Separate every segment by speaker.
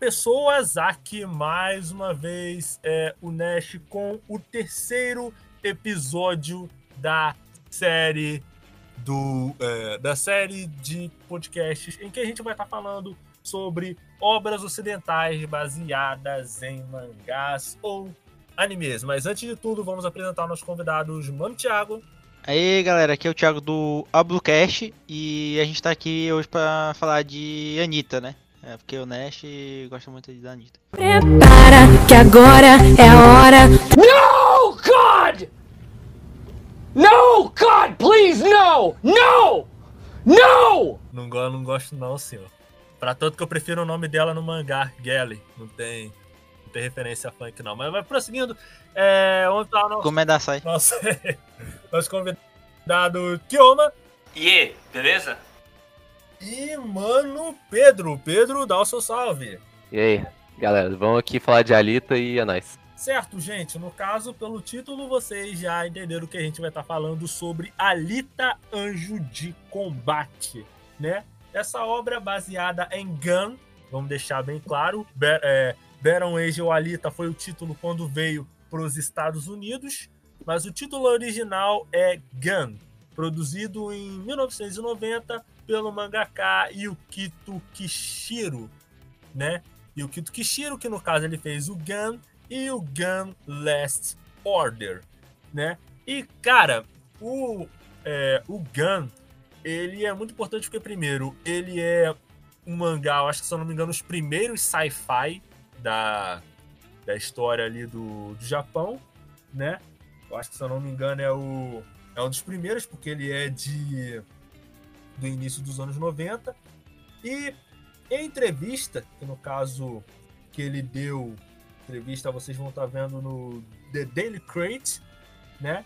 Speaker 1: Pessoas! Aqui mais uma vez é o Nash com o terceiro episódio da série do é, da série de podcasts em que a gente vai estar falando sobre obras ocidentais baseadas em mangás ou animes. Mas antes de tudo, vamos apresentar nossos convidados, Mano Thiago.
Speaker 2: Aí galera, aqui é o Thiago do Ablucast e a gente tá aqui hoje pra falar de Anitta, né? É, porque o Nash gosta muito da Anitta.
Speaker 3: Prepara que agora é a hora.
Speaker 4: No, God! No, God, please, no! No! No!
Speaker 1: Não, go- não gosto não, senhor. Pra tanto que eu prefiro o nome dela no mangá, Gelly. Não tem, não tem referência a funk não. Mas vai prosseguindo. É, onde tá o nosso,
Speaker 2: Como é da sai?
Speaker 1: nosso, nosso convidado Kioma.
Speaker 5: E aí, beleza?
Speaker 1: E, mano, Pedro. Pedro, dá o seu salve.
Speaker 6: E aí, galera, vamos aqui falar de Alita e é nóis.
Speaker 1: Certo, gente. No caso, pelo título, vocês já entenderam que a gente vai estar falando sobre Alita Anjo de Combate, né? Essa obra é baseada em Gun, vamos deixar bem claro. Be é, Baron Angel Alita foi o título quando veio para os Estados Unidos, mas o título original é Gun, produzido em 1990 pelo mangaka Yukito Kishiro, né? Yukito Kishiro, que no caso ele fez o Gun e o Gun Last Order, né? E cara, o é, o Gun ele é muito importante porque primeiro ele é um mangá, eu acho que se eu não me engano os primeiros sci-fi da, da história ali do, do Japão, né? Eu acho que se eu não me engano é o é um dos primeiros porque ele é de do início dos anos 90 e em entrevista, que no caso que ele deu entrevista, vocês vão estar vendo no The Daily Crate, né?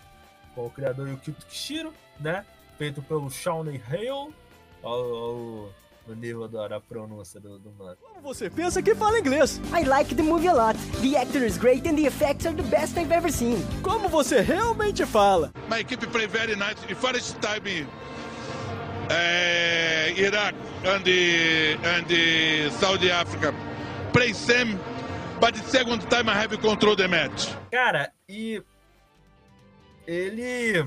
Speaker 1: Com o criador Yukito Kishiro, né? Feito pelo Shawnee Hale. Olha o, o nível da, pronúncia do, do mano.
Speaker 7: Como você pensa que fala inglês?
Speaker 8: I like the movie a lot. The actor is great and the effects are the best I've ever seen.
Speaker 7: Como você realmente fala?
Speaker 9: My equipe play very nice. The first time uh, Iraq and the, and the Saudi Africa play same, but the second time I have control the match.
Speaker 1: Cara, e ele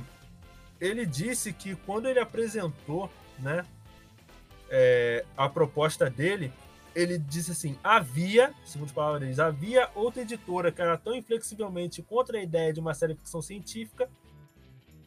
Speaker 1: ele disse que quando ele apresentou, né, é, a proposta dele, ele disse assim: havia, segundo as palavras deles, havia outra editora que era tão inflexivelmente contra a ideia de uma série de ficção científica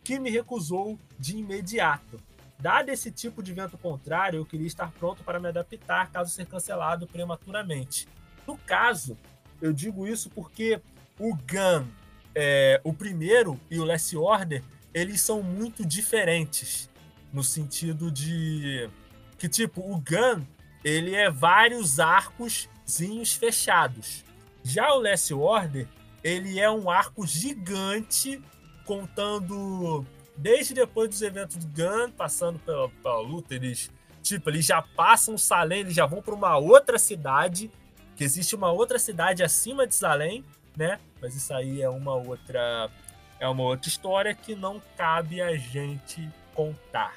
Speaker 1: que me recusou de imediato. Dado esse tipo de vento contrário, eu queria estar pronto para me adaptar caso ser cancelado prematuramente. No caso, eu digo isso porque o Gun, é, o primeiro e o Last Order, eles são muito diferentes no sentido de que tipo o Gun ele é vários arcozinhos fechados. Já o Last Order ele é um arco gigante contando desde depois dos eventos do Gun, passando pela, pela luta, eles tipo eles já passam Salem, eles já vão para uma outra cidade que existe uma outra cidade acima de Salem, né? Mas isso aí é uma outra é uma outra história que não cabe a gente contar.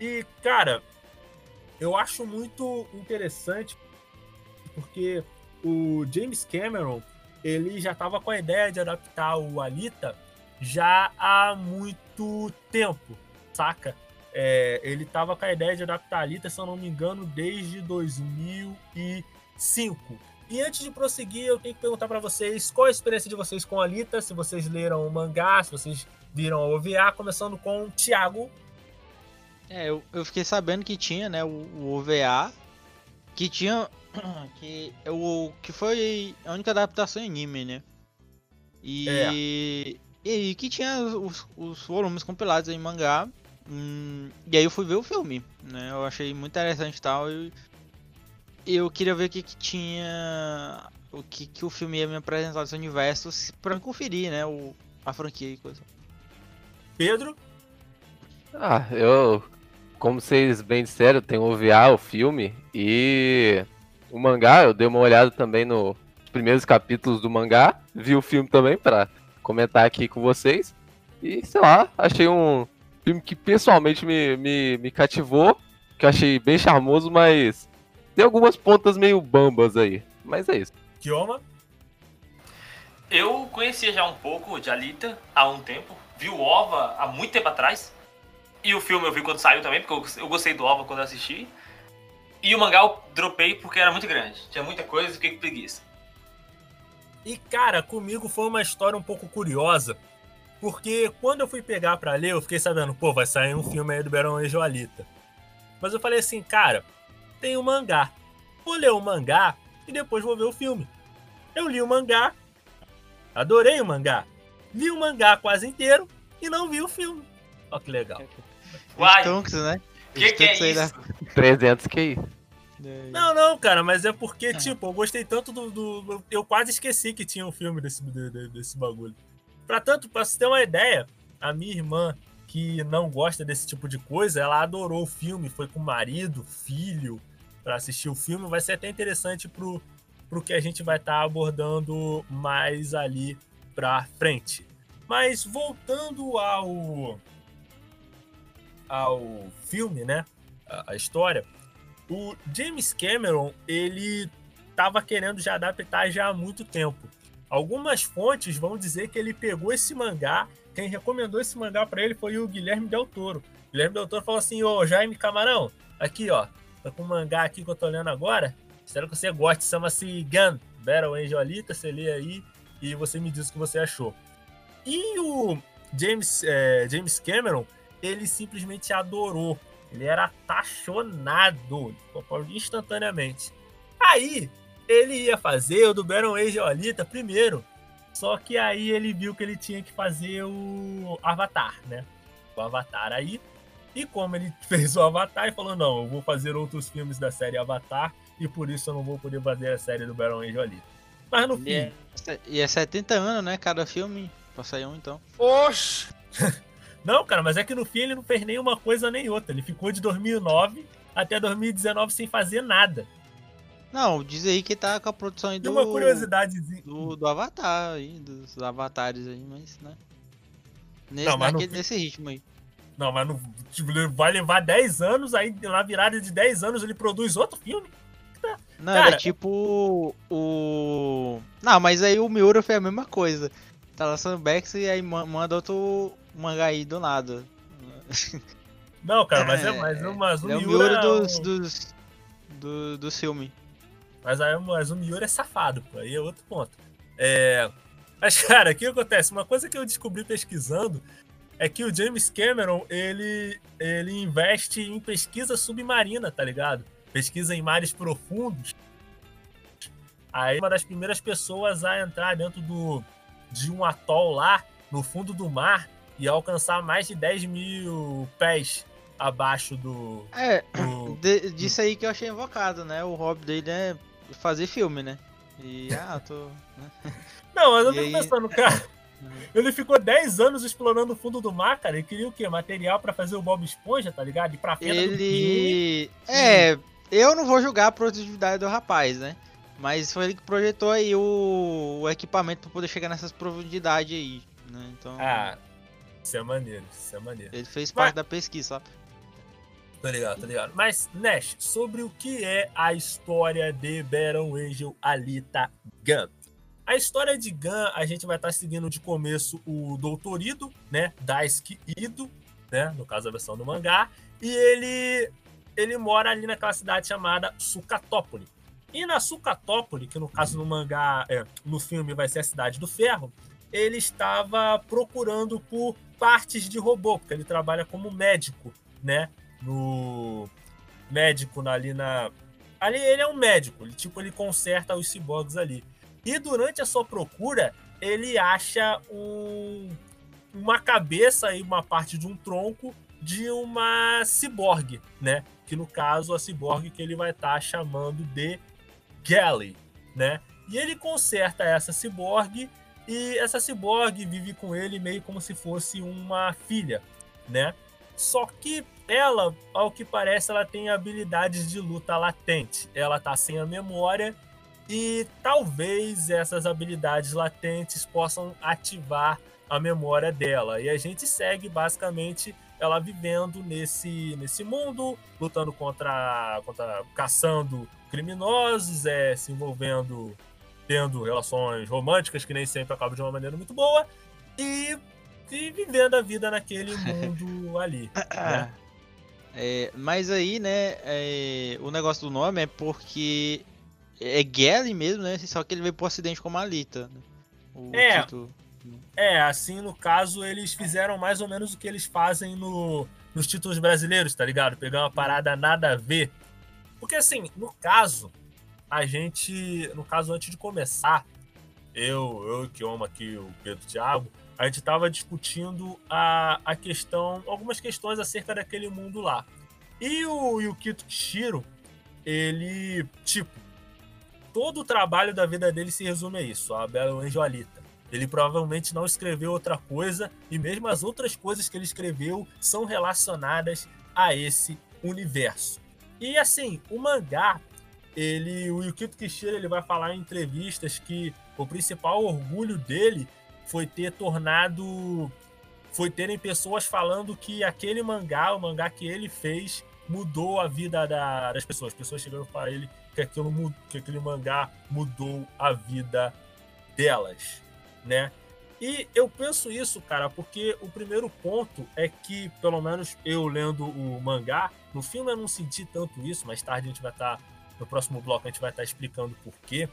Speaker 1: E, cara, eu acho muito interessante porque o James Cameron ele já estava com a ideia de adaptar o Alita já há muito tempo, saca? É, ele estava com a ideia de adaptar a Alita, se eu não me engano, desde 2005. E antes de prosseguir, eu tenho que perguntar para vocês qual a experiência de vocês com a Alita, se vocês leram o mangá, se vocês viram a OVA, começando com o Thiago.
Speaker 2: É, eu, eu fiquei sabendo que tinha, né, o, o OVA, que tinha, que, o, que foi a única adaptação em anime, né? E, e que tinha os, os volumes compilados em mangá, hum, e aí eu fui ver o filme, né? Eu achei muito interessante e tal, e eu queria ver o que, que tinha. O que, que o filme ia me apresentar desse universo pra conferir, né? O, a franquia e coisa.
Speaker 1: Pedro?
Speaker 6: Ah, eu, como vocês bem disseram, tem o OVA, o filme, e o mangá, eu dei uma olhada também nos primeiros capítulos do mangá, vi o filme também pra comentar aqui com vocês, e sei lá, achei um filme que pessoalmente me, me, me cativou, que eu achei bem charmoso, mas Tem algumas pontas meio bambas aí, mas é isso.
Speaker 1: Kioma?
Speaker 5: Eu conhecia já um pouco de Alita há um tempo. Vi o OVA há muito tempo atrás. E o filme eu vi quando saiu também, porque eu- eu gostei do OVA quando eu assisti. E o mangá eu dropei porque era muito grande. Tinha muita coisa e fiquei com preguiça.
Speaker 1: E cara, comigo foi uma história um pouco curiosa, porque quando eu fui pegar pra ler, eu fiquei sabendo, pô, vai sair um filme aí do Barão Anjo Alita. Mas eu falei assim, cara, tem um mangá. Vou ler o mangá e depois vou ver o filme. Eu li o mangá, adorei o mangá. Li o mangá quase inteiro e não vi o filme. Ó que legal.
Speaker 5: Uai,
Speaker 2: Stonks, né?
Speaker 5: que que é
Speaker 2: aí da-
Speaker 5: isso?
Speaker 6: 300 QI.
Speaker 1: Não, não, cara, mas é porque, tipo, eu gostei tanto do, do- Eu quase esqueci que tinha um filme desse, de- de- desse bagulho. Pra tanto, pra você ter uma ideia, a minha irmã, que não gosta desse tipo de coisa, ela adorou o filme, foi com o marido, filho, pra assistir o filme. Vai ser até interessante pro, pro que a gente vai estar abordando mais ali pra frente. Mas voltando ao. ao filme, né? A, a história. O James Cameron, ele estava querendo já adaptar já há muito tempo. Algumas fontes vão dizer que ele pegou esse mangá, quem recomendou esse mangá para ele foi o Guilherme Del Toro. Guilherme Del Toro falou assim: Ô Jaime Camarão, aqui ó, tá com um mangá aqui que eu tô lendo agora. Espero que você goste, chama-se Gun, Battle Angel Alita. Você lê aí e você me diz o que você achou. E o James, é, James Cameron, ele simplesmente adorou. Ele era apaixonado instantaneamente. Aí, ele ia fazer o do Baron Angel Alita primeiro. Só que aí ele viu que ele tinha que fazer o Avatar, né? O Avatar aí. E como ele fez o Avatar, ele falou: não, eu vou fazer outros filmes da série Avatar. E por isso eu não vou poder fazer a série do Baron Angel Alita. Mas no
Speaker 2: E
Speaker 1: fim.
Speaker 2: é, e é 70 anos, né? Cada filme. Pra sair um, então.
Speaker 1: Oxi! Não, cara, mas é que no fim ele não fez nenhuma coisa nem outra. Ele ficou de 2009 até 2019 sem fazer nada.
Speaker 2: Não, diz aí que tá com a produção aí do.
Speaker 1: uma curiosidadezinha.
Speaker 2: Do, do Avatar aí, dos avatares aí, mas, né? Nesse,
Speaker 1: Não, mas
Speaker 2: naquele- nesse ritmo aí.
Speaker 1: Não, mas não, tipo, vai levar 10 anos, aí na virada de 10 anos ele produz outro filme.
Speaker 2: Não,
Speaker 1: Cara-
Speaker 2: era tipo o. Não, mas aí o Miura foi a mesma coisa. Tá lançando Bex e aí ma- manda outro mangá aí do nada.
Speaker 1: Não, cara, mas é mais um, mas o
Speaker 2: é o
Speaker 1: Miura.
Speaker 2: Miura
Speaker 1: é
Speaker 2: dos,
Speaker 1: um-
Speaker 2: dos, do, do filme.
Speaker 1: Mas, aí, mas o Miura é safado, pô. Aí é outro ponto. É... Mas, cara, o que acontece? Uma coisa que eu descobri pesquisando é que o James Cameron, ele, ele investe em pesquisa submarina, tá ligado? Pesquisa em mares profundos. Aí uma das primeiras pessoas a entrar dentro do, de um atol lá, no fundo do mar, e alcançar mais de 10 mil pés abaixo do...
Speaker 2: É,
Speaker 1: do...
Speaker 2: de- disso aí que eu achei invocado, né? O hobby dele é fazer filme, né? E, ah, tô. né?
Speaker 1: Não, mas eu
Speaker 2: E
Speaker 1: fico
Speaker 2: aí-
Speaker 1: pensando, cara. Ele ficou 10 anos explorando o fundo do mar, cara. Ele queria o quê? Material pra fazer o Bob Esponja, tá ligado? Ir pra Piuí.
Speaker 2: Ele. É, eu não vou julgar a produtividade do rapaz, né? Mas foi ele que projetou aí o, o equipamento pra poder chegar nessas profundidades aí, né? Então.
Speaker 1: Ah, isso é maneiro, isso é maneiro.
Speaker 2: Ele fez
Speaker 1: Mas-
Speaker 2: parte da pesquisa, sabe?
Speaker 1: Tá ligado, tá ligado. Mas, Nash, sobre o que é a história de Baron Angel Alita Gun. A história de Gun, a gente vai estar seguindo de começo o Doutor Ido, né? Daisuke Ido, né? No caso, a versão do mangá. E ele, ele mora ali naquela cidade chamada Sucatópoli. E na Sucatópoli, que no caso no mangá, é, no filme vai ser a Cidade do Ferro, ele estava procurando por partes de robô, porque ele trabalha como médico, né? No médico ali na. Ali ele é um médico, ele tipo ele conserta os ciborgues ali. E durante a sua procura, ele acha um, uma cabeça e uma parte de um tronco de uma ciborgue, né? Que no caso a ciborgue que ele vai estar chamando de Galley, né? E ele conserta essa ciborgue e essa ciborgue vive com ele meio como se fosse uma filha, né? Só que ela, ao que parece, ela tem habilidades de luta latente. Ela tá sem a memória e talvez essas habilidades latentes possam ativar a memória dela. E a gente segue basicamente ela vivendo nesse, nesse mundo, lutando contra, contra caçando criminosos, é, se envolvendo, tendo relações românticas que nem sempre acabam de uma maneira muito boa e, e vivendo a vida naquele mundo ali. Né?
Speaker 2: É, mas aí, né, é, o negócio do nome é porque é Gally mesmo, né? Só que ele veio por acidente como Alita. Né? O
Speaker 1: É.
Speaker 2: título.
Speaker 1: É, assim, no caso, eles fizeram mais ou menos o que eles fazem no, nos títulos brasileiros, tá ligado? Pegar uma parada nada a ver. Porque, assim, no caso, a gente. No caso, antes de começar, eu, eu que amo aqui o Pedro Thiago, a gente tava discutindo a, a questão, algumas questões acerca daquele mundo lá. E o Yukito Kishiro, ele, tipo, todo o trabalho da vida dele se resume a isso, a Bela Angelita. Ele provavelmente não escreveu outra coisa, e mesmo as outras coisas que ele escreveu são relacionadas a esse universo. E assim, o mangá, ele, o Yukito Kishiro, ele vai falar em entrevistas que o principal orgulho dele foi ter tornado foi terem pessoas falando que aquele mangá, o mangá que ele fez, mudou a vida da- das pessoas. Pessoas chegando para ele que, aquilo, que aquele mangá mudou a vida delas, né? E eu penso isso, cara, porque o primeiro ponto é que, pelo menos eu lendo o mangá, no filme eu não senti tanto isso, mais tarde a gente vai estar, no próximo bloco a gente vai estar explicando por quê.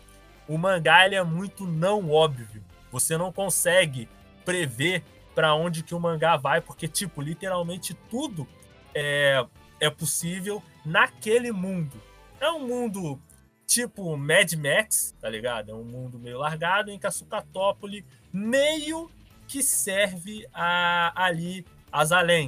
Speaker 1: O mangá ele é muito não óbvio. Você não consegue prever para onde que o mangá vai, porque, tipo, literalmente tudo é, é possível naquele mundo. É um mundo tipo Mad Max, tá ligado? É um mundo meio largado em que a Sucatópole meio que serve a, ali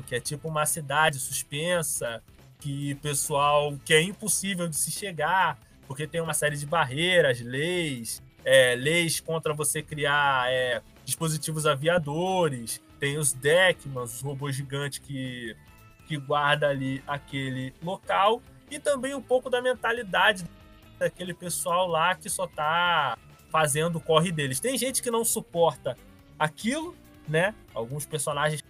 Speaker 1: que é tipo uma cidade suspensa, que pessoal que é impossível de se chegar, porque tem uma série de barreiras, leis, é, leis contra você criar é, dispositivos aviadores, tem os Deckmans, os robôs gigantes que, que guarda ali aquele local, e também um pouco da mentalidade daquele pessoal lá que só tá fazendo o corre deles. Tem gente que não suporta aquilo, né? Alguns personagens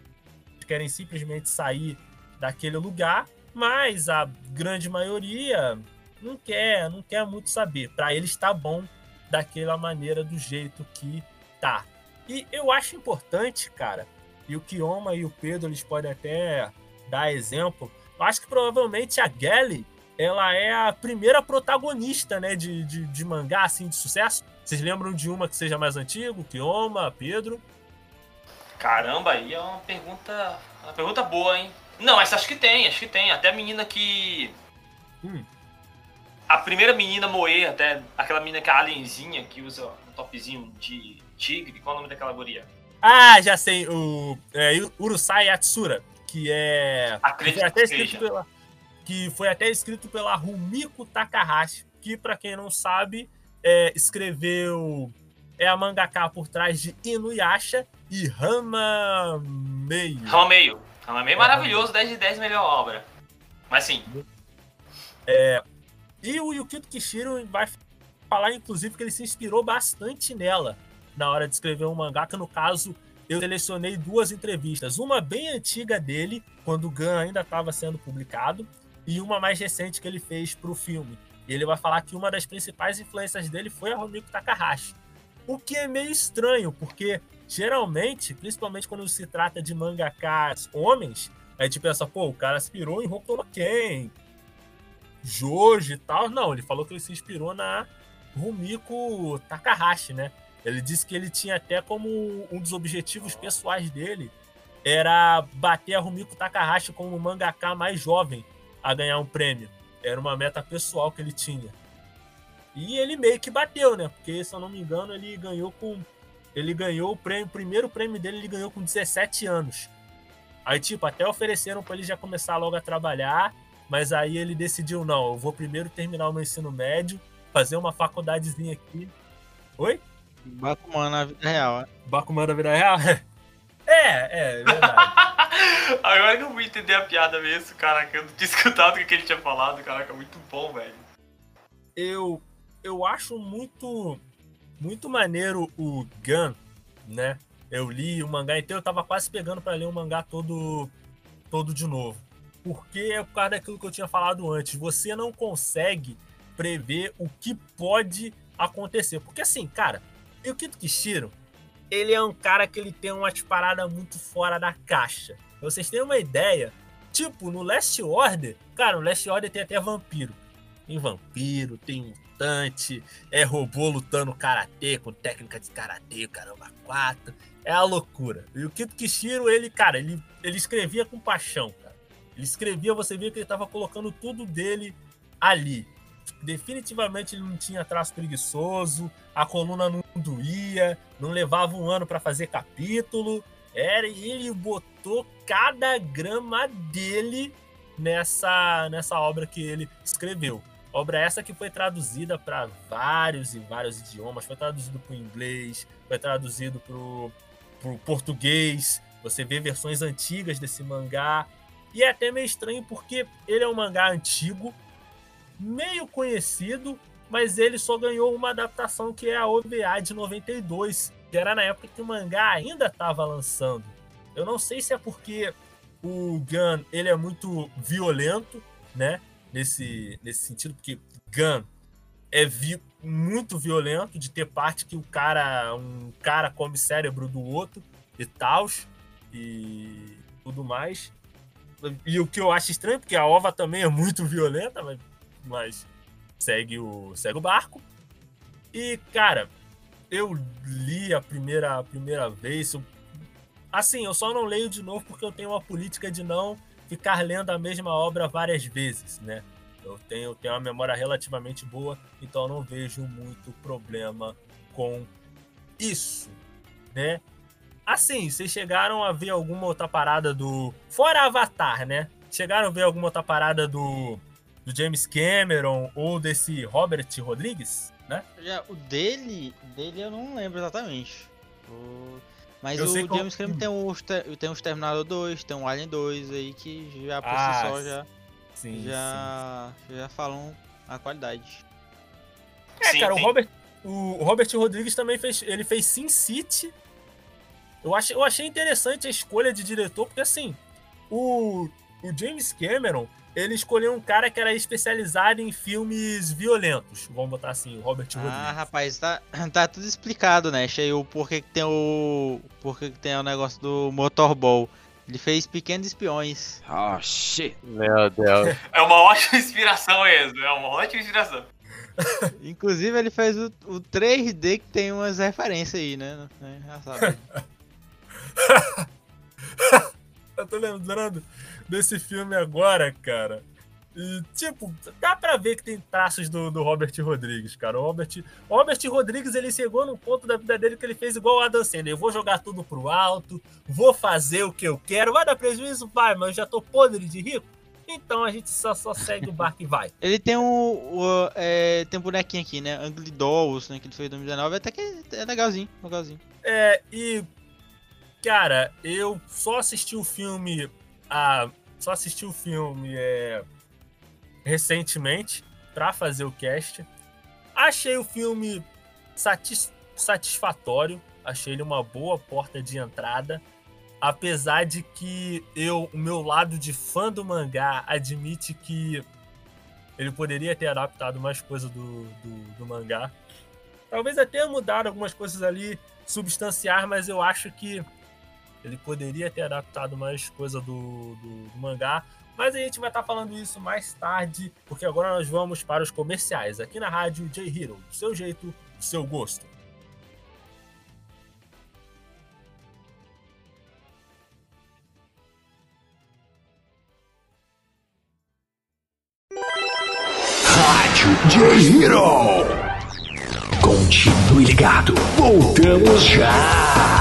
Speaker 1: querem simplesmente sair daquele lugar, mas a grande maioria não quer, não quer muito saber. Para eles tá bom daquela maneira, do jeito que tá. E eu acho importante, cara, e o Kioma e o Pedro eles podem até dar exemplo. Eu acho que provavelmente a Gally ela é a primeira protagonista, né, de, de, de mangá, assim, de sucesso. Vocês lembram de uma que seja mais antigo? Kioma, Pedro?
Speaker 5: Caramba, aí é uma pergunta. Uma pergunta boa, hein? Não, mas acho que tem, acho que tem. Até a menina que.
Speaker 1: Hum.
Speaker 5: A primeira menina moer, até aquela menina que é a alienzinha, que usa um topzinho de tigre. Qual é o nome daquela guria?
Speaker 1: Ah, já sei, o é, Urusai Yatsura, que é.
Speaker 5: Acredito
Speaker 1: que foi até escrito
Speaker 5: seja.
Speaker 1: pela, que foi até escrito pela Rumiko Takahashi, que, pra quem não sabe, é, escreveu. É a mangaka por trás de Inuyasha e Rama Meio.
Speaker 5: Rama Meio. Rama Meio é maravilhoso, 10 de 10 melhor obra. Mas sim,
Speaker 1: E o Yukito Kishiro vai falar, inclusive, que ele se inspirou bastante nela na hora de escrever um mangá, que no caso eu selecionei duas entrevistas. Uma bem antiga dele, quando o Gun ainda estava sendo publicado, e uma mais recente que ele fez para o filme. E ele vai falar que uma das principais influências dele foi a Rumiko Takahashi. O que é meio estranho, porque geralmente, principalmente quando se trata de mangakas homens, a gente pensa, pô, o cara se inspirou em Hokuto no Ken, Jojo e tal. Não, ele falou que ele se inspirou na Rumiko Takahashi, né? Ele disse que ele tinha até como um dos objetivos pessoais dele era bater a Rumiko Takahashi como o mangaka mais jovem a ganhar um prêmio. Era uma meta pessoal que ele tinha. E ele meio que bateu, né? Porque, se eu não me engano, ele ganhou com. Ele ganhou o prêmio, o primeiro prêmio dele ele ganhou com 17 anos. Aí, tipo, até ofereceram para ele já começar logo a trabalhar, mas aí ele decidiu, não, eu vou primeiro terminar o meu ensino médio, fazer uma faculdadezinha aqui. Oi?
Speaker 2: Bakuman na vida real, é.
Speaker 1: Bakuman da vida real? É, é, é verdade.
Speaker 5: agora que eu fui entender a piada mesmo, caraca, eu não tinha escutado o que ele tinha falado, caraca, muito bom, velho.
Speaker 1: eu, eu acho muito muito maneiro o Gun, né? Eu li o mangá inteiro, eu tava quase pegando pra ler o mangá todo todo de novo. Porque é por causa daquilo que eu tinha falado antes. Você não consegue prever o que pode acontecer. Porque assim, cara, e o Kito Kishiro, ele é um cara que ele tem umas paradas muito fora da caixa. Vocês terem uma ideia, tipo, no Last Order, cara, no Last Order tem até vampiro. Tem vampiro, tem é robô lutando karatê com técnica de karatê, caramba, quatro. É a loucura. E o Kito Kishiro, ele, cara, ele, ele escrevia com paixão, cara. Ele escrevia, você via que ele tava colocando tudo dele ali. Definitivamente ele não tinha traço preguiçoso, a coluna não doía, não levava um ano para fazer capítulo. Era ele botou cada grama dele nessa nessa obra que ele escreveu. Obra essa que foi traduzida para vários e vários idiomas, foi traduzido para o inglês, foi traduzido para o português. Você vê versões antigas desse mangá. E é até meio estranho porque ele é um mangá antigo, meio conhecido, mas ele só ganhou uma adaptação que é a OVA de 92, que era na época que o mangá ainda estava lançando. Eu não sei se é porque o Gun ele é muito violento, né? Nesse, nesse sentido, porque Gun é vi muito violento de ter parte que o cara um cara come cérebro do outro e tal e tudo mais. E o que eu acho estranho, porque a ova também é muito violenta, mas, mas segue, o, segue o barco. E, cara, eu li a primeira, a primeira vez. Eu, assim, eu só não leio de novo porque eu tenho uma política de não ficar lendo a mesma obra várias vezes, né? Eu tenho, tenho uma memória relativamente boa, então não vejo muito problema com isso, né? Assim, vocês chegaram a ver alguma outra parada do. Fora Avatar, né? Chegaram a ver alguma outra parada do, do James Cameron ou desse Robert Rodrigues, né?
Speaker 2: Já, o dele, dele eu não lembro exatamente. O... Mas
Speaker 1: Eu
Speaker 2: o
Speaker 1: sei qual-
Speaker 2: James Cameron tem o, Exter- tem o Exterminador 2, tem o Alien 2 aí que já por
Speaker 1: Ah,
Speaker 2: si só já,
Speaker 1: Sim,
Speaker 2: já, já falam a qualidade.
Speaker 1: É,
Speaker 5: Sim,
Speaker 1: cara,
Speaker 5: sim.
Speaker 1: o Robert, o Robert Rodrigues também fez. Ele fez Sin City. Eu achei, eu achei interessante a escolha de diretor, porque assim, o, o James Cameron, ele escolheu um cara que era especializado em filmes violentos. Vamos botar assim, o Robert
Speaker 2: Ah,
Speaker 1: Rodrigues.
Speaker 2: rapaz, tá, tá tudo explicado, né? Achei o porquê que tem o. porquê que tem o negócio do Motorball. Ele fez Pequenos Espiões.
Speaker 10: Oh, shit.
Speaker 6: Meu Deus.
Speaker 5: É uma ótima inspiração, Enzo. É uma ótima inspiração.
Speaker 2: Inclusive, ele fez o, o 3D que tem umas referências aí, né? É, Já sabe.
Speaker 1: Eu tô lembrando desse filme agora, cara. E, tipo, dá pra ver que tem traços do, do Robert Rodrigues, cara. O Robert, o Robert Rodrigues, ele chegou num ponto da vida dele que ele fez igual o Adam Sandler. Eu vou jogar tudo pro alto, vou fazer o que eu quero. Vai dar prejuízo? Vai, mas eu já tô podre de rico. Então a gente só, só segue o barco e vai.
Speaker 2: Ele tem um. o- é, tem um bonequinho aqui, né? Angry Dolls, né? Que ele fez em 2019. Até que é legalzinho, legalzinho.
Speaker 1: É, e. Cara, eu só assisti o filme. A, só assisti o filme é, recentemente pra fazer o cast. Achei o filme satis- satisfatório. Achei ele uma boa porta de entrada. Apesar de que eu, o meu lado de fã do mangá admite que ele poderia ter adaptado mais coisa do, do, do mangá. Talvez até mudar algumas coisas ali, substanciar, mas eu acho que ele poderia ter adaptado mais coisa do, do, do mangá. Mas a gente vai estar falando isso mais tarde, porque agora nós vamos para os comerciais aqui na rádio J Hero. Do seu jeito, do seu gosto.
Speaker 11: Rádio J Hero. Continue ligado. Voltamos já.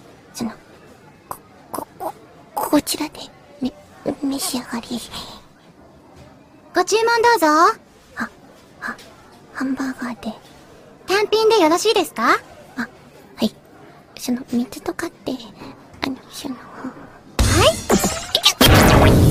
Speaker 12: こ、ちらでめ、召し上がり。ご注文どうぞ。は、は、ハンバーガーで。単品でよろしいですか？あ、はい。その、水とかって、あの、その、
Speaker 13: A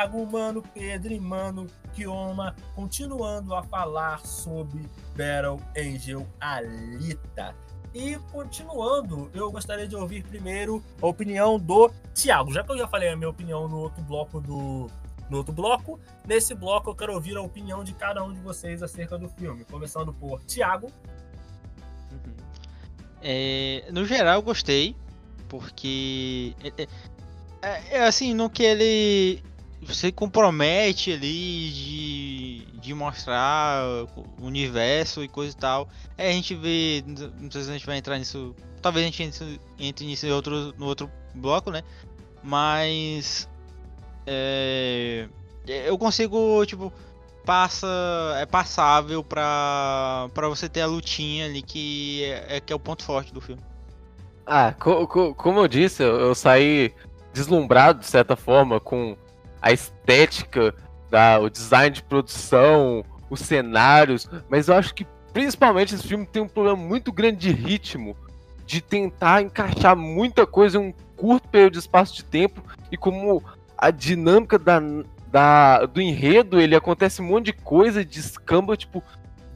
Speaker 1: Mano Thiago, Mano Pedro e Mano Kioma, continuando a falar sobre Battle Angel Alita. E continuando, eu gostaria de ouvir primeiro a opinião do Thiago. Já que eu já falei a minha opinião no outro bloco do. No outro bloco, nesse bloco eu quero ouvir a opinião de cada um de vocês acerca do filme. Começando por Thiago.
Speaker 2: É, no geral, eu gostei, porque é, é- é assim, no que ele se compromete ali de, de mostrar o universo e coisa e tal. É, a gente vê, não sei se a gente vai entrar nisso, talvez a gente entre, entre nisso em outro, no outro bloco, né? Mas é, eu consigo, tipo, passa é passável pra, pra você ter a lutinha ali que é, é que é o ponto forte do filme.
Speaker 6: Ah, co- co- como eu disse, eu, eu saí deslumbrado de certa forma com a estética, da, o design de produção, os cenários, mas eu acho que principalmente esse filme tem um problema muito grande de ritmo, de tentar encaixar muita coisa em um curto período de espaço de tempo e como a dinâmica da, da, do enredo, ele acontece um monte de coisa, descamba, tipo,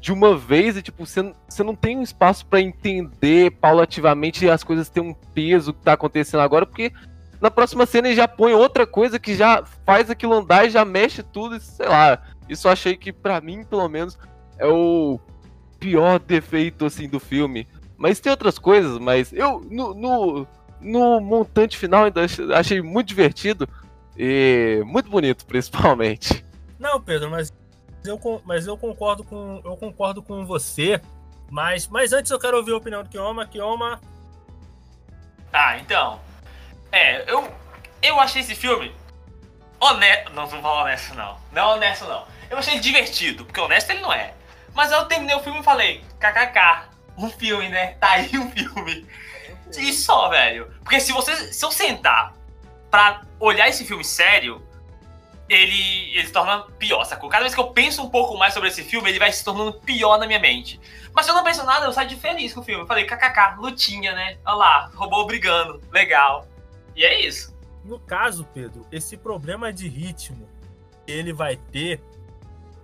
Speaker 6: de uma vez e, tipo, você não- tem um espaço pra entender paulativamente as coisas têm um peso que tá acontecendo agora, porque na próxima cena ele já põe outra coisa que já faz aquilo andar e já mexe tudo, e sei lá. Isso eu achei que, pra mim, pelo menos, é o pior defeito, assim, do filme. Mas tem outras coisas, mas eu, no, no, no montante final, ainda ach- achei muito divertido e muito bonito, principalmente.
Speaker 1: Não, Pedro, mas eu, mas eu concordo com eu concordo com você. Mas, mas antes eu quero ouvir a opinião do Kioma. Kioma,
Speaker 5: Ah, então. É, eu. Eu achei esse filme. Honesto. Não, não vou honesto, não. Não é honesto, não. Eu achei ele divertido, porque honesto ele não é. Mas eu terminei o filme e falei, kkk, um filme, né? Tá aí um filme. E só, velho. Porque se você. Se eu sentar pra olhar esse filme sério, ele, ele se torna pior, sacou? Cada vez que eu penso um pouco mais sobre esse filme, ele vai se tornando pior na minha mente. Mas se eu não penso nada, eu saio de feliz com o filme. Eu falei, kkk, lutinha, né? Olha lá, robô brigando, legal. E é isso.
Speaker 1: no caso, Pedro, esse problema de ritmo ele vai ter,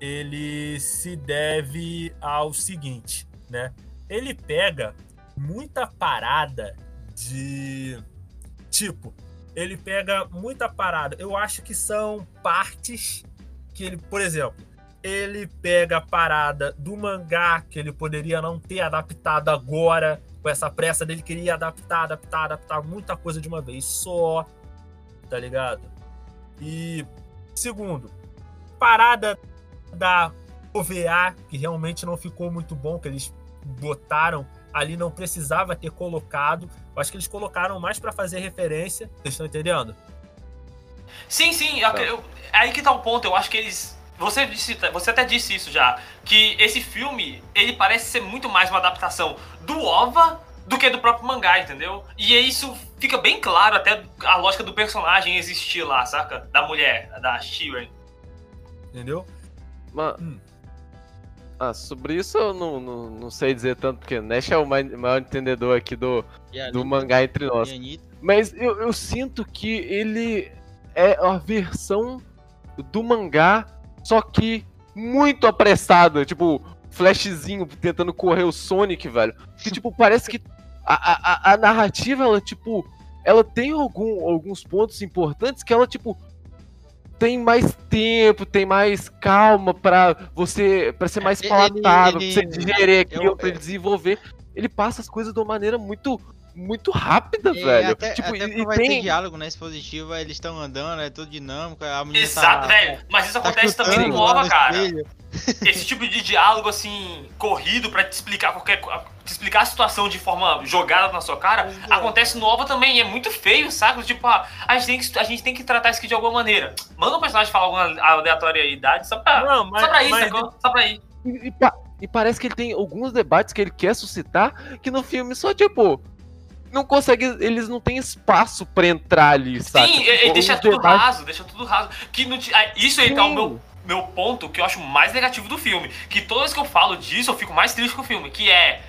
Speaker 1: ele se deve ao seguinte, né? Ele pega muita parada de tipo, ele pega muita parada. Eu acho que são partes que ele, por exemplo, ele pega a parada do mangá que ele poderia não ter adaptado agora com essa pressa dele queria adaptar, adaptar, adaptar muita coisa de uma vez só, tá ligado? E segundo, parada da OVA que realmente não ficou muito bom que eles botaram ali não precisava ter colocado. Eu acho que eles colocaram mais pra fazer referência. Vocês estão entendendo?
Speaker 5: Sim, sim, eu- eu- aí que tá o ponto. Eu acho que eles. Você, disse, você até disse isso já. Que esse filme, ele parece ser muito mais uma adaptação do OVA do que do próprio mangá, entendeu? E isso fica bem claro até a lógica do personagem existir lá, saca? Da mulher, da Shiren.
Speaker 1: Entendeu?
Speaker 6: Ma- Ah, sobre isso eu não, não, não sei dizer tanto, porque Nash é o mai- maior entendedor aqui do,
Speaker 2: a
Speaker 6: do
Speaker 2: Anitta?
Speaker 6: mangá entre nós. Mas eu, eu sinto que ele é a versão do mangá, só que muito apressada. Tipo, flashzinho tentando correr o Sonic, velho. Que, tipo, parece que a, a, a- narrativa, ela, tipo, ela tem algum, alguns pontos importantes que ela, tipo, tem mais tempo, tem mais calma pra você, para ser mais
Speaker 2: ele-
Speaker 6: palatável,
Speaker 2: ele-
Speaker 6: pra você digerir aquilo,
Speaker 2: eu-
Speaker 6: pra ele desenvolver. Ele passa as coisas de uma maneira muito, muito rápida,
Speaker 2: É,
Speaker 6: velho.
Speaker 2: até,
Speaker 6: tipo,
Speaker 2: até
Speaker 6: e,
Speaker 2: quando vai
Speaker 6: tem...
Speaker 2: ter diálogo, né? Expositivo, eles estão andando, é tudo dinâmico, a menina
Speaker 5: Exato,
Speaker 2: tá...
Speaker 5: velho. Mas isso
Speaker 2: tá
Speaker 5: acontece também no
Speaker 2: lá
Speaker 5: OVA,
Speaker 2: no
Speaker 5: cara.
Speaker 2: espelho.
Speaker 5: Esse tipo de diálogo, assim, corrido pra te explicar qualquer te explicar a situação de forma jogada na sua cara, acontece no OVA também. E é muito feio, saca? Tipo, ah, a gente, tem que, a gente tem que tratar isso aqui de alguma maneira. Manda um personagem falar alguma aleatoriedade só pra,
Speaker 1: Não, mas-
Speaker 5: só pra ir,
Speaker 1: mas-
Speaker 5: sacou? Só pra ir.
Speaker 6: E, e pa- e parece que ele tem alguns debates que ele quer suscitar que no filme só, tipo, não consegue. Eles não têm espaço pra entrar ali, sabe?
Speaker 5: Sim,
Speaker 6: Os
Speaker 5: deixa tudo
Speaker 6: debates-
Speaker 5: raso, deixa tudo raso. Que não te- ah, isso aí tá o
Speaker 6: Sim.
Speaker 5: meu, meu ponto que eu acho mais negativo do filme. Que toda vez que eu falo disso, eu fico mais triste com o filme. Que é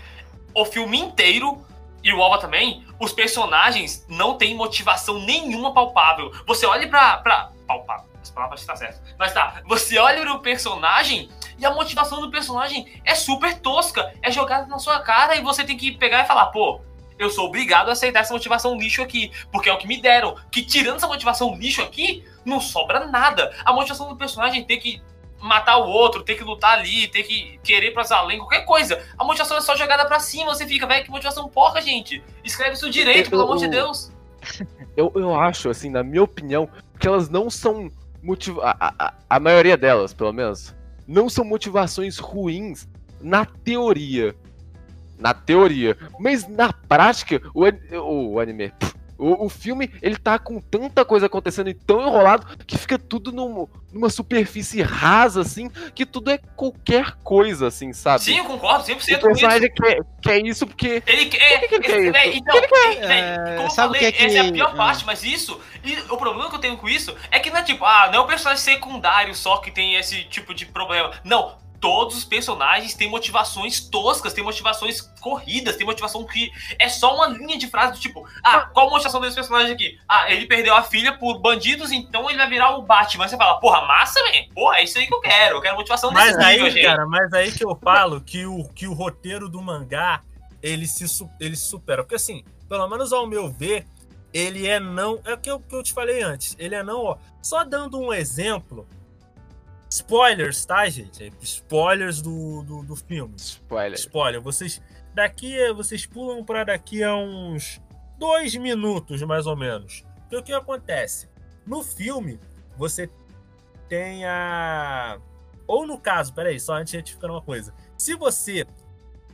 Speaker 5: o filme inteiro, e o OVA também, os personagens não têm motivação nenhuma palpável. Você olha pra. pra palpável, as palavras estão certas. Mas tá, você olha pro personagem e a motivação do personagem é super tosca. É jogada na sua cara e você tem que pegar e falar, pô. Eu sou obrigado a aceitar essa motivação lixo aqui, porque é o que me deram. Que tirando essa motivação lixo aqui, não sobra nada. A motivação do personagem ter que matar o outro, ter que lutar ali, ter que querer pra além, qualquer coisa. A motivação é só jogada pra cima, você fica, velho, que motivação porca, gente. Escreve isso direito, pelo amor de Deus.
Speaker 6: Eu, eu acho, assim, na minha opinião, que elas não são motiva a, a, a maioria delas, pelo menos, não são motivações ruins na teoria. Na teoria. Mas na prática, o, o, anime. pff, O, o filme, ele tá com tanta coisa acontecendo e tão enrolado que fica tudo num- numa superfície rasa, assim, que tudo é qualquer coisa, assim, sabe?
Speaker 5: Sim, eu concordo 100%
Speaker 6: O
Speaker 5: com isso.
Speaker 6: personagem quer, quer isso porque.
Speaker 5: Ele quer.
Speaker 6: que ele quer
Speaker 5: esse-
Speaker 6: isso?
Speaker 5: então,
Speaker 6: Por ele
Speaker 5: véi,
Speaker 2: É,
Speaker 5: como eu falei,
Speaker 2: que é que-
Speaker 5: essa é a pior
Speaker 2: ah.
Speaker 5: parte, mas isso. E o problema que eu tenho com isso é que não é tipo, ah, não é o personagem secundário só que tem esse tipo de problema. Não. Todos os personagens têm motivações toscas, têm motivações corridas, têm motivação que é só uma linha de frase do tipo, ah, qual a motivação desse personagem aqui? Ah, ele perdeu a filha por bandidos, então ele vai virar o Batman. Você fala, porra, massa, man. Porra, é isso aí que eu quero. Eu quero motivação
Speaker 1: Mas
Speaker 5: desse nível,
Speaker 1: aí,
Speaker 5: gente.
Speaker 1: cara, mas aí que eu falo que o, que o roteiro do mangá ele se, ele se supera. Porque assim, pelo menos ao meu ver, ele é não. É o que eu, que eu te falei antes. Ele é não, ó. Só dando um exemplo. Spoilers, tá, gente? Spoilers do, do, do filme.
Speaker 6: Spoiler.
Speaker 1: Spoiler. Vocês. Daqui. Vocês pulam pra daqui a uns dois minutos, mais ou menos. Porque o que acontece? No filme, você tem a. Ou no caso, peraí, só antes de retificar uma coisa. Se você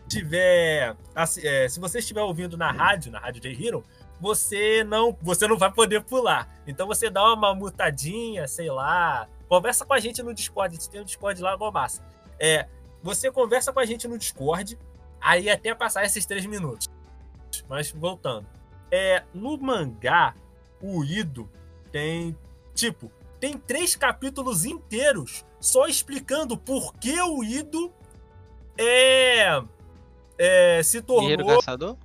Speaker 1: tiver. é, se você estiver ouvindo na rádio, na rádio J Hero, você não, você não vai poder pular. Então você dá uma mutadinha, sei lá. Conversa com a gente no Discord. A gente tem um Discord lá, igual massa. É, você conversa com a gente no Discord, aí até passar esses três minutos. Mas voltando. É, no mangá, o Ido tem, tipo, tem três capítulos inteiros só explicando por que o Ido é, é se tornou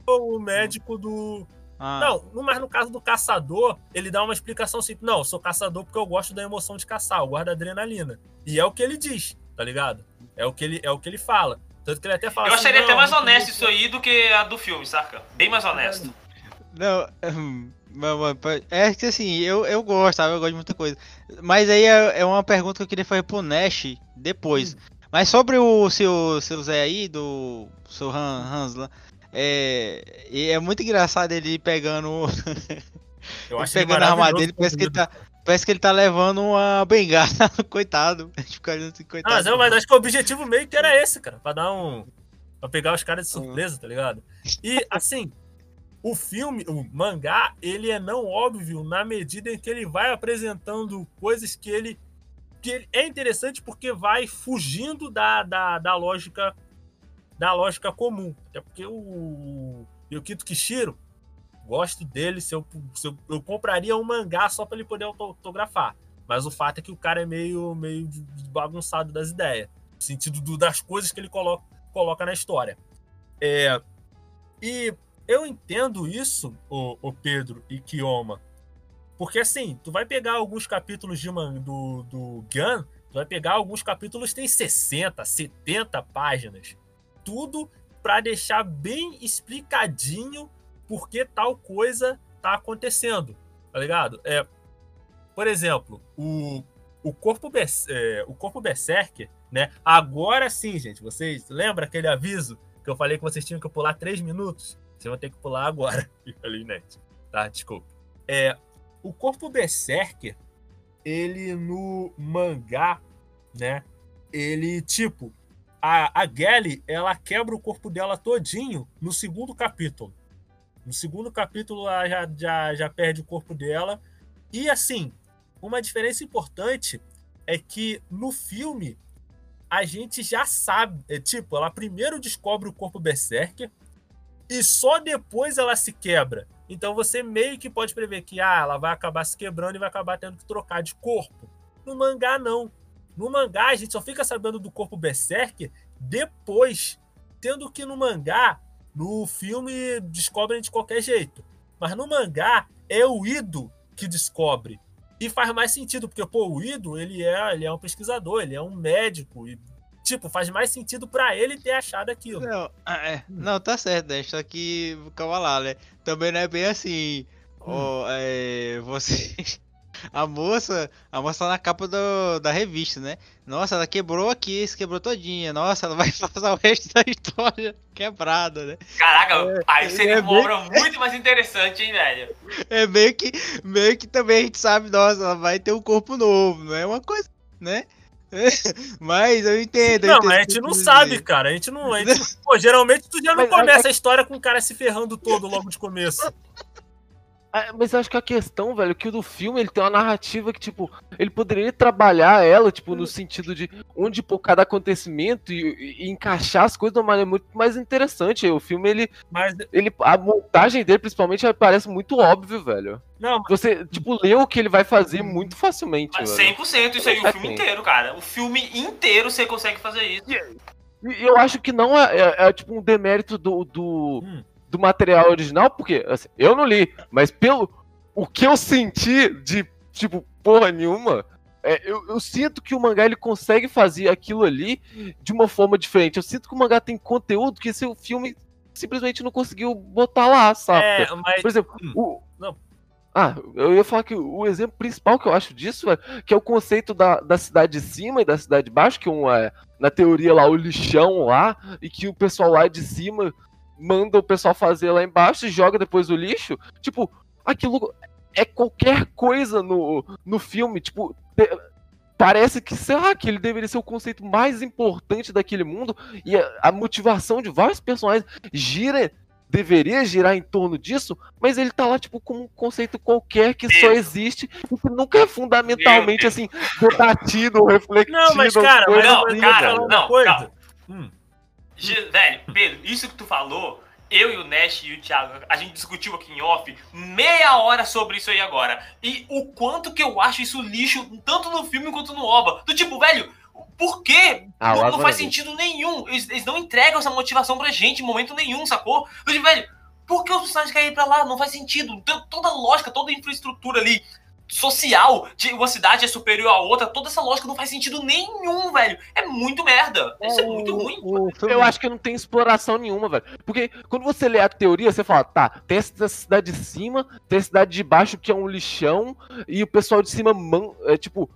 Speaker 1: o médico do.
Speaker 2: Ah.
Speaker 1: Não, no- mas no caso do caçador, ele dá uma explicação assim: não, eu sou caçador porque eu gosto da emoção de caçar, eu gosto da adrenalina. E é o que ele diz, tá ligado? É o que ele, é o que ele fala. Tanto que ele até fala
Speaker 5: Eu
Speaker 1: assim,
Speaker 5: acharia até
Speaker 1: "Não,
Speaker 5: mais honesto
Speaker 1: bom."
Speaker 5: isso aí do que a do filme, saca? Bem mais honesto.
Speaker 2: Não, hum, é que assim, eu, eu gosto, sabe? Eu gosto de muita coisa. Mas aí é, é uma pergunta que eu queria fazer pro Nash depois. Mas sobre o seu, seu Zé aí, do seu Han, Hans lá, é, e é muito engraçado ele pegando.
Speaker 1: Eu acho ele
Speaker 2: pegando a arma dele, parece que ele tá. Parece que ele tá levando uma bengala, coitado. Olhando assim, coitado.
Speaker 1: Ah, mas, eu, mas acho que o objetivo meio que era esse, cara. Pra dar um. Pra pegar os caras de
Speaker 2: Uhum.
Speaker 1: surpresa, tá ligado? E, assim, o filme, o mangá, ele é não óbvio na medida em que ele vai apresentando coisas que ele. que ele- é interessante porque vai fugindo da, da, da lógica. Da lógica comum. Até porque o. Yukito Kishiro, gosto dele, se eu, se eu, eu compraria um mangá só pra ele poder auto- autografar. Mas o fato é que o cara é meio, meio bagunçado das ideias. No sentido do- das coisas que ele coloca, coloca na história. É, e eu entendo isso, o, o Pedro e Kioma, porque assim, tu vai pegar alguns capítulos de man, do, do Gun, tu vai pegar alguns capítulos que tem 60, 70 páginas. Tudo para deixar bem explicadinho por que tal coisa tá acontecendo, tá ligado? É, por exemplo, o, o corpo é, o corpo Berserker, né? Agora sim, gente, vocês lembram aquele aviso que eu falei que vocês tinham que pular 3 minutos? Vocês vão ter que pular agora. Falei, net. Tá, desculpa. É, o corpo Berserker, ele no mangá, né? Ele, tipo, a, a Gally, ela quebra o corpo dela todinho no segundo capítulo. No segundo capítulo, ela já, já, já perde o corpo dela. E, assim, uma diferença importante é que no filme a gente já sabe. É, tipo, ela primeiro descobre o corpo Berserker e só depois ela se quebra. Então você meio que pode prever que ah, ela vai acabar se quebrando e vai acabar tendo que trocar de corpo. No mangá, não. No mangá, a gente só fica sabendo do corpo Berserker depois. Tendo que no mangá, no filme, descobrem de qualquer jeito. Mas no mangá, é o Ido que descobre. E faz mais sentido, porque, pô, o Ido, ele é, ele é um pesquisador, ele é um médico. E, tipo, faz mais sentido pra ele ter achado aquilo.
Speaker 2: Não, ah, é. não tá certo, né? Só que, calma lá, né? Também não é bem assim. ó, é, você. A moça, a moça tá na capa do, da revista, né? Nossa, ela quebrou aqui, se quebrou todinha. Nossa, ela vai passar o resto da história quebrada, né?
Speaker 5: Caraca, aí seria
Speaker 2: é
Speaker 5: uma obra muito mais interessante, hein, velho?
Speaker 2: É meio que, meio que também a gente sabe, nossa, ela vai ter um corpo novo, não é uma coisa, né? Mas eu entendo. eu
Speaker 1: Não,
Speaker 2: entendo
Speaker 1: mas a gente não sabe,
Speaker 2: dizer.
Speaker 1: cara. A gente não. A gente, pô, geralmente tu já não
Speaker 6: Mas
Speaker 1: começa a história com o cara se ferrando todo logo de começo.
Speaker 6: Ah, Mas acho que a questão, velho, é que o do filme ele tem uma narrativa que, tipo, ele poderia trabalhar ela, tipo, no sentido de onde pôr cada acontecimento e, e encaixar as coisas de uma maneira muito mais interessante. O filme, ele.
Speaker 1: Mas,
Speaker 6: ele a montagem dele, principalmente, parece muito óbvio, velho.
Speaker 1: Não,
Speaker 6: Você, tipo, lê o que ele vai fazer muito facilmente,
Speaker 5: Mas
Speaker 6: velho.
Speaker 5: 100% isso aí, o filme
Speaker 6: Assim.
Speaker 5: inteiro, cara. O filme inteiro você consegue fazer isso.
Speaker 6: E eu acho que não é, é- é, tipo um demérito do, do,
Speaker 1: Hum.
Speaker 6: Do material original, porque assim, eu não li, mas pelo o que eu senti de, tipo, porra nenhuma, é, eu, eu sinto que o mangá ele consegue fazer aquilo ali de uma forma diferente. Eu sinto que o mangá tem conteúdo que esse filme simplesmente não conseguiu botar lá, sabe?
Speaker 1: É, mas-
Speaker 6: Por exemplo,
Speaker 1: Hum.
Speaker 6: o.
Speaker 1: Não.
Speaker 6: Ah, eu ia falar que o exemplo principal que eu acho disso, velho, que é o conceito da, da cidade de cima e da cidade de baixo, que um é, na teoria lá, o lixão lá, e que o pessoal lá de cima manda o pessoal fazer lá embaixo e joga depois o lixo. Tipo, aquilo é qualquer coisa no, no filme, tipo. te- Parece que, sei lá, que ele deveria ser o conceito mais importante daquele mundo e a, a motivação de vários personagens gira deveria girar em torno disso, mas ele tá lá, tipo, como um conceito qualquer que só existe e que nunca é fundamentalmente, assim, debatido, refletido.
Speaker 1: Não, mas, cara,
Speaker 5: Não,
Speaker 6: assim,
Speaker 5: cara, não,
Speaker 1: coisa.
Speaker 5: calma. Ge- Velho, Pedro, isso que tu falou, eu e o Nash e o Thiago, a gente discutiu aqui em off meia hora sobre isso aí agora. E o quanto que eu acho isso lixo, tanto no filme quanto no OVA. Do tipo, velho, por quê?
Speaker 6: Ah,
Speaker 5: não, não faz
Speaker 6: é
Speaker 5: sentido nenhum. Eles, eles não entregam essa motivação pra gente em momento nenhum, sacou? Do tipo, velho, por que os personagens ir pra lá? Não faz sentido. Tem toda a lógica, toda a infraestrutura ali social de uma cidade é superior à outra, toda essa lógica não faz sentido nenhum, velho. É muito merda. Isso é muito ruim.
Speaker 6: Eu acho que não tem exploração nenhuma, velho. Porque quando você lê a teoria, você fala, tá, tem essa cidade de cima, tem a cidade de baixo que é um lixão, e o pessoal de cima, man, é, tipo,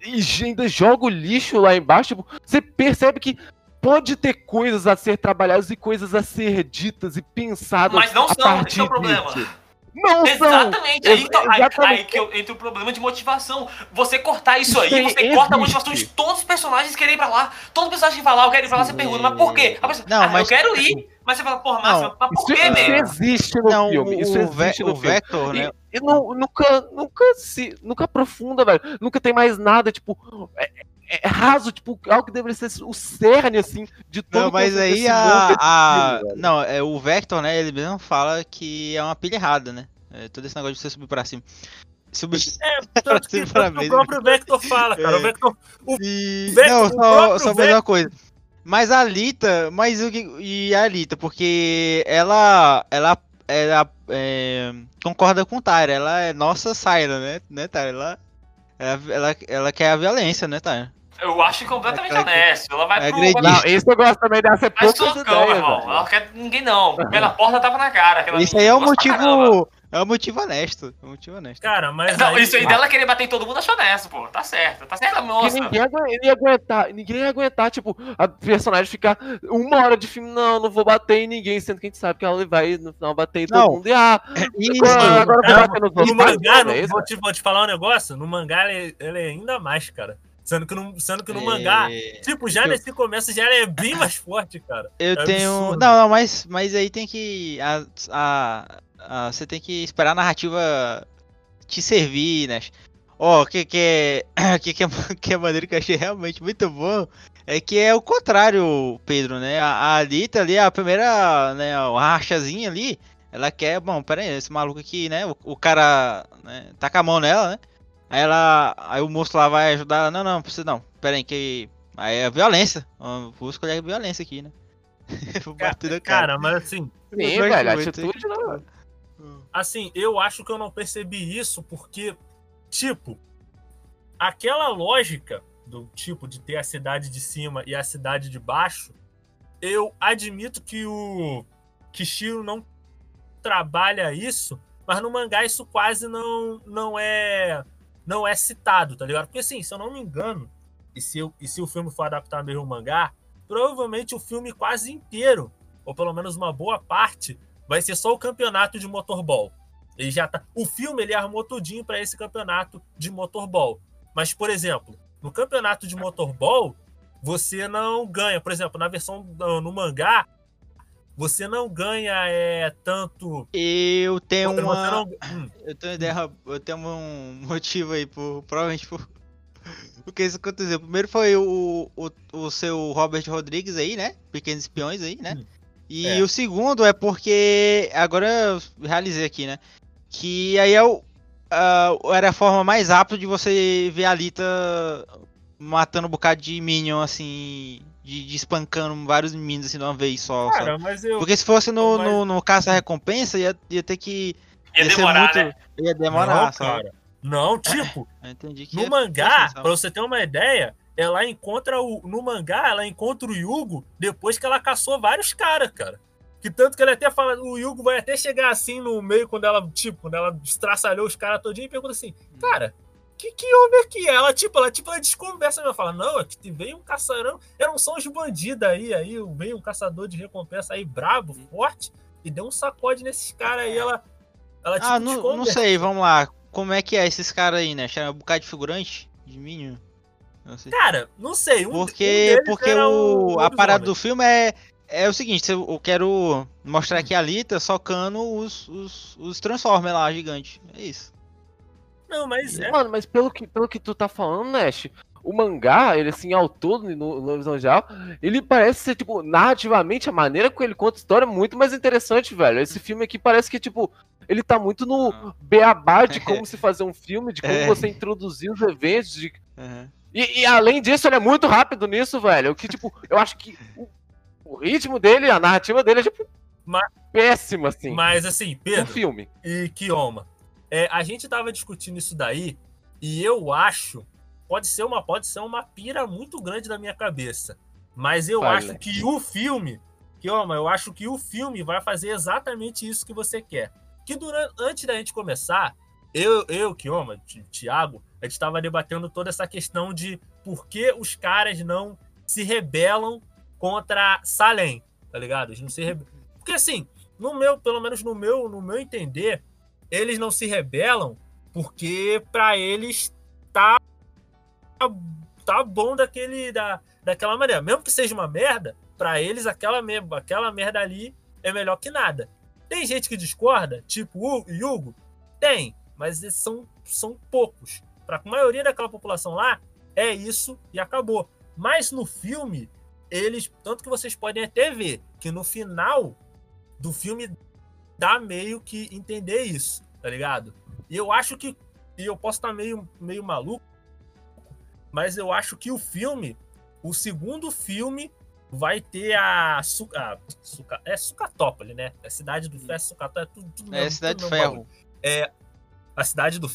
Speaker 6: e ainda joga o lixo lá embaixo. Tipo, você percebe que pode ter coisas a ser trabalhadas e coisas a ser ditas e pensadas.
Speaker 5: Mas não são, esse é o problema.
Speaker 6: disso. Não são.
Speaker 5: Exatamente, aí,
Speaker 6: Ex-
Speaker 5: então, aí-
Speaker 6: exatamente.
Speaker 5: aí que eu- entra o problema de motivação. Você cortar isso aí,
Speaker 6: Isso
Speaker 5: você
Speaker 6: aí
Speaker 5: corta a
Speaker 6: existe.
Speaker 5: motivação de todos os personagens querem ir pra lá. Todo personagem que vai lá, eu quero ir pra lá, você pergunta, mas por quê? A pessoa,
Speaker 2: Não,
Speaker 5: ah,
Speaker 2: mas-
Speaker 5: eu quero ir. Mas você fala, porra, Márcio, mas por
Speaker 6: Isso,
Speaker 5: quê,
Speaker 6: isso
Speaker 5: velho?
Speaker 6: existe no
Speaker 2: Não,
Speaker 6: filme.
Speaker 2: o-
Speaker 6: Isso
Speaker 2: o
Speaker 6: existe no
Speaker 2: o
Speaker 6: filme.
Speaker 2: Vector,
Speaker 6: e,
Speaker 2: né?
Speaker 6: e nu- nunca, nunca se. Nunca aprofunda, velho. Nunca tem mais nada, tipo. É, é raso, tipo, algo que deveria ser o cerne, assim, de todo
Speaker 2: Não, mas aí a. a-
Speaker 6: filme,
Speaker 2: não, é, o Vector, né? Ele mesmo fala que é uma pilha errada, né? É, todo esse negócio de você subir pra cima. Sub...
Speaker 1: É, tanto que, tanto que o próprio Vector fala, cara. O
Speaker 2: É.
Speaker 1: Vector. O
Speaker 2: E...
Speaker 1: Vector-
Speaker 2: Não,
Speaker 1: o
Speaker 2: só,
Speaker 1: próprio
Speaker 2: só mais
Speaker 1: Vector-
Speaker 2: uma coisa. Mas a Alita, mas o que. E a Alita, porque ela. Ela. Ela é, concorda com o Tyra, ela é nossa Syra, né? Né, Tyra? Ela, ela, ela, ela quer a violência, né, Tyra?
Speaker 5: Eu acho completamente
Speaker 2: Ela quer-
Speaker 5: honesto. Ela vai
Speaker 2: é
Speaker 5: pro.
Speaker 6: Não, isso eu gosto também dessa
Speaker 5: Vai
Speaker 6: poucas
Speaker 5: socão, meu
Speaker 6: ideias,
Speaker 5: irmão.
Speaker 6: velho.
Speaker 5: Ela não quer ninguém, não. Pela porta tava na cara.
Speaker 2: Isso aí é um motivo. É um motivo honesto. É um motivo honesto.
Speaker 1: Cara, mas.
Speaker 5: Não,
Speaker 1: aí-
Speaker 5: isso aí dela querer bater em todo mundo, acho honesto, pô. Tá certo. Tá certo, moça.
Speaker 6: ninguém, ia aguentar, ninguém ia aguentar, tipo, a personagem ficar uma hora de filme, não, não vou bater em ninguém, sendo que a gente sabe que ela vai no final bater em todo
Speaker 2: Não.
Speaker 6: mundo. E ah,
Speaker 2: Isso.
Speaker 6: agora, agora eu vou
Speaker 1: Cara,
Speaker 6: bater nos
Speaker 1: no
Speaker 6: outros.
Speaker 1: mangá,
Speaker 6: Não, é
Speaker 1: no, vou, te, vou te falar um negócio, no mangá ele, ele é ainda mais, cara. Sendo que no, sendo que no
Speaker 2: É,
Speaker 1: mangá, tipo, já
Speaker 2: eu-
Speaker 1: nesse começo já é bem mais forte, cara.
Speaker 2: Eu
Speaker 1: É
Speaker 2: tenho.
Speaker 1: absurdo.
Speaker 2: Não, não, mas, mas aí tem que. A, a, a- você tem que esperar a narrativa te servir, né? Ó, o que, que é. que, que, é, que é maneiro que eu achei realmente muito bom é que é o contrário, Pedro, né? A, a Alita ali, a primeira, né, a rachazinha ali, ela quer, bom, pera aí, esse maluco aqui, né? O, o cara né, tá com a mão nela, né? Aí ela. Aí o moço lá vai ajudar ela. Não, não, não precisa não. Pera aí, que. Aí é violência. Vou escolher a violência aqui, né? Vou bater cara.
Speaker 1: Cara, mas assim,
Speaker 6: Sim, velho, atitude não.
Speaker 1: assim, eu acho que eu não percebi isso porque, tipo, aquela lógica do tipo de ter a cidade de cima e a cidade de baixo, eu admito que o Kishiro não trabalha isso, mas no mangá isso quase não, não é não é citado, tá ligado? Porque assim, se eu não me engano, e se, eu- e se o filme for adaptar mesmo o mangá, provavelmente o filme quase inteiro, ou pelo menos uma boa parte, vai ser só o campeonato de motorball. Ele já tá. O filme ele armou tudinho para esse campeonato de motorball. Mas, por exemplo, no campeonato de motorball, você não ganha. Por exemplo, na versão no mangá, você não ganha é, tanto.
Speaker 2: Eu tenho uma.
Speaker 1: não- hum,
Speaker 2: Eu tenho ideia, eu tenho um motivo aí, por, provavelmente por. O que isso aconteceu? Primeiro foi o, o, o seu Robert Rodrigues aí, né? Pequenos Espiões aí, né? E
Speaker 1: É.
Speaker 2: o segundo é porque. Agora eu realizei aqui, né? Que aí é o. ah, era a forma mais rápida de você ver a Alita matando um bocado de Minion, assim. De, de espancando vários minions assim de uma vez só. sabe?
Speaker 1: Cara, mas eu.
Speaker 2: Porque se fosse no,
Speaker 1: mas-
Speaker 2: no, no caça-recompensa, ia, ia ter que.
Speaker 5: Ia
Speaker 2: ser
Speaker 5: demorar, né?
Speaker 2: Ia demorar,
Speaker 1: não,
Speaker 2: sabe?
Speaker 1: cara. Não, tipo,
Speaker 2: Eu entendi que
Speaker 1: no
Speaker 2: ia-
Speaker 1: mangá,
Speaker 2: Assim,
Speaker 1: pra você ter uma ideia, ela encontra o. No mangá, ela encontra o Yugo depois que ela caçou vários caras, cara. Que tanto que ele até fala, o Yugo vai até chegar assim no meio, quando ela, tipo, quando ela estraçalhou os caras todinho e pergunta assim, cara, que, que homem é que é? Ela, tipo, ela, tipo, ela desconversa mesmo, fala, não, é que veio um caçarão, eram só uns bandidos aí, aí veio um caçador de recompensa aí, brabo, forte, e deu um sacode nesses caras aí, ela, ela, tipo,
Speaker 2: Ah, não, não sei, vamos lá. Como é que é esses caras aí, né? Chama um bocado de figurante? De Minion? Não sei.
Speaker 1: Cara, não sei, um, um
Speaker 2: Porque,
Speaker 1: deles
Speaker 2: porque o, a parada do filme é, é o seguinte, eu quero mostrar aqui a Alita socando os, os, os Transformers lá, gigante. É isso.
Speaker 1: Não, mas é.
Speaker 6: Mano, mas pelo que, pelo que tu tá falando, Nash, o mangá, ele assim, ao todo, no, no visão geral, ele parece ser, tipo, narrativamente, a maneira que ele conta a história é muito mais interessante, velho. Esse filme aqui parece que, tipo, ele tá muito no beabá de como se fazer um filme, de como
Speaker 2: É.
Speaker 6: você introduzir os eventos, de... E, e além disso, ele é muito rápido nisso, velho. Que, tipo, eu acho que o, o ritmo dele, a narrativa dele é, tipo,
Speaker 1: Mas-
Speaker 6: péssima, assim.
Speaker 1: Mas assim,
Speaker 6: Um
Speaker 1: Pedro
Speaker 6: filme.
Speaker 1: e Kioma, é, a gente tava discutindo isso daí e eu acho pode ser uma pode ser uma pira muito grande da minha cabeça, mas eu acho que o filme, Kioma, eu acho que o filme vai fazer exatamente isso que você quer. Que durante antes da gente começar, eu, eu Kioma, Thiago, a gente tava debatendo toda essa questão de por que os caras não se rebelam contra Salem, tá ligado? Eles não se rebe- Porque assim, no meu, pelo menos no meu, no meu entender, eles não se rebelam porque pra eles tá tá bom daquele da, daquela maneira, mesmo que seja uma merda, pra eles aquela me- aquela merda ali é melhor que nada. Tem gente que discorda, tipo o Yugo, tem, mas são são poucos. Para a maioria daquela população lá é isso e acabou. Mas no filme eles, tanto que vocês podem até ver que no final do filme dá meio que entender isso, tá ligado? E eu acho que e eu posso estar meio, meio maluco, mas eu acho que o filme, o segundo filme, vai ter a. Su, a Suca, é Sucatópolis, né? É a cidade do ferro, é Sucatópolis, é tudo, tudo
Speaker 2: É a
Speaker 1: mesmo,
Speaker 2: cidade
Speaker 1: tudo
Speaker 2: do ferro.
Speaker 1: bagulho. É, a cidade do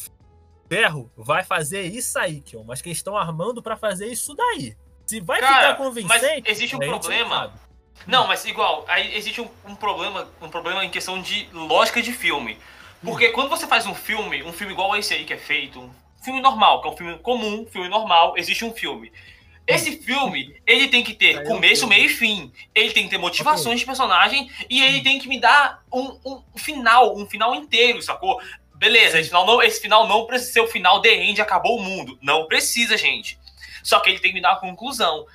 Speaker 1: ferro vai fazer isso aí, Kion, mas que eles estão armando pra fazer isso daí. Se vai
Speaker 5: Cara,
Speaker 1: ficar convincente.
Speaker 5: mas existe um problema. Não, mas igual, aí existe um, um problema, um problema em questão de lógica de filme. Porque quando você faz um filme, um filme igual esse aí que é feito, um filme normal, que é um filme comum, um filme normal, existe um filme. Esse filme, ele tem que ter começo, meio e fim. Ele tem que ter motivações de personagem e ele tem que me dar um, um final, um final inteiro, sacou? Beleza, esse final, não, esse final não precisa ser o final The End, acabou o mundo. Não precisa, gente. Só que ele tem que me dar uma conclusão.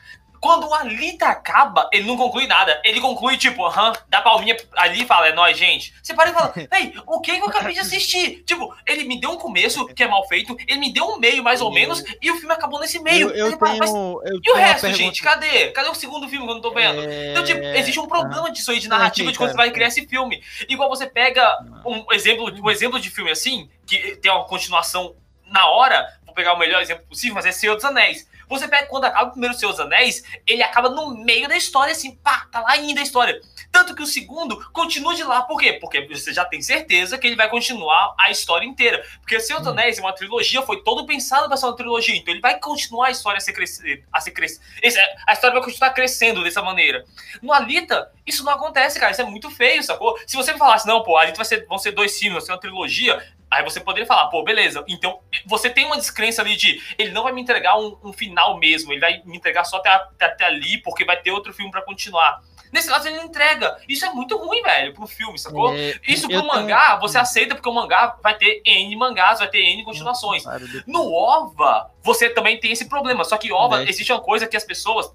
Speaker 5: Quando o Alita acaba, ele não conclui nada. Ele conclui, tipo, aham, dá palminha ali e fala, é nóis, gente. Você para e fala, ei, o que que eu acabei de assistir? Tipo, ele me deu um começo, que é mal feito, ele me deu um meio, mais ou menos, e o filme acabou nesse meio.
Speaker 2: Eu, eu
Speaker 5: fala,
Speaker 2: tenho,
Speaker 5: mas
Speaker 2: eu
Speaker 5: e o resto,
Speaker 2: pergunta-
Speaker 5: gente? Cadê? Cadê o segundo filme que eu não tô vendo? Então, tipo, existe um problema disso aí de narrativa de quando você vai criar esse filme. Igual você pega um exemplo, um exemplo de filme assim, que tem uma continuação na hora, vou pegar o melhor exemplo possível, mas é Senhor dos Anéis. Você pega quando acaba o primeiro dos Anéis, ele acaba no meio da história, assim, pá, tá lá ainda a história. Tanto que o segundo continua de lá. Por quê? Porque você já tem certeza que ele vai continuar a história inteira. Porque Senhor dos Anéis é uma trilogia, foi todo pensado para ser uma trilogia. Então ele vai continuar a história a ser crescer. A, ser cres... esse- a história vai continuar crescendo dessa maneira. No Alita, isso não acontece, cara. Isso é muito feio, sacou? Se você me falasse, não, pô, Alita vai ser, vão ser dois filmes, vai ser uma trilogia. Aí você poderia falar, pô, beleza. Então, você tem uma descrença ali de ele não vai me entregar um, um final mesmo, ele vai me entregar só até, até, até ali, porque vai ter outro filme pra continuar. Nesse caso, ele não entrega. Isso é muito ruim, velho, pro filme, sacou?
Speaker 2: É,
Speaker 5: Isso pro mangá, você aceita porque o mangá vai ter N mangás, vai ter N continuações. No OVA, você também tem esse problema. Só que OVA,
Speaker 2: Né?
Speaker 5: existe uma coisa que as pessoas.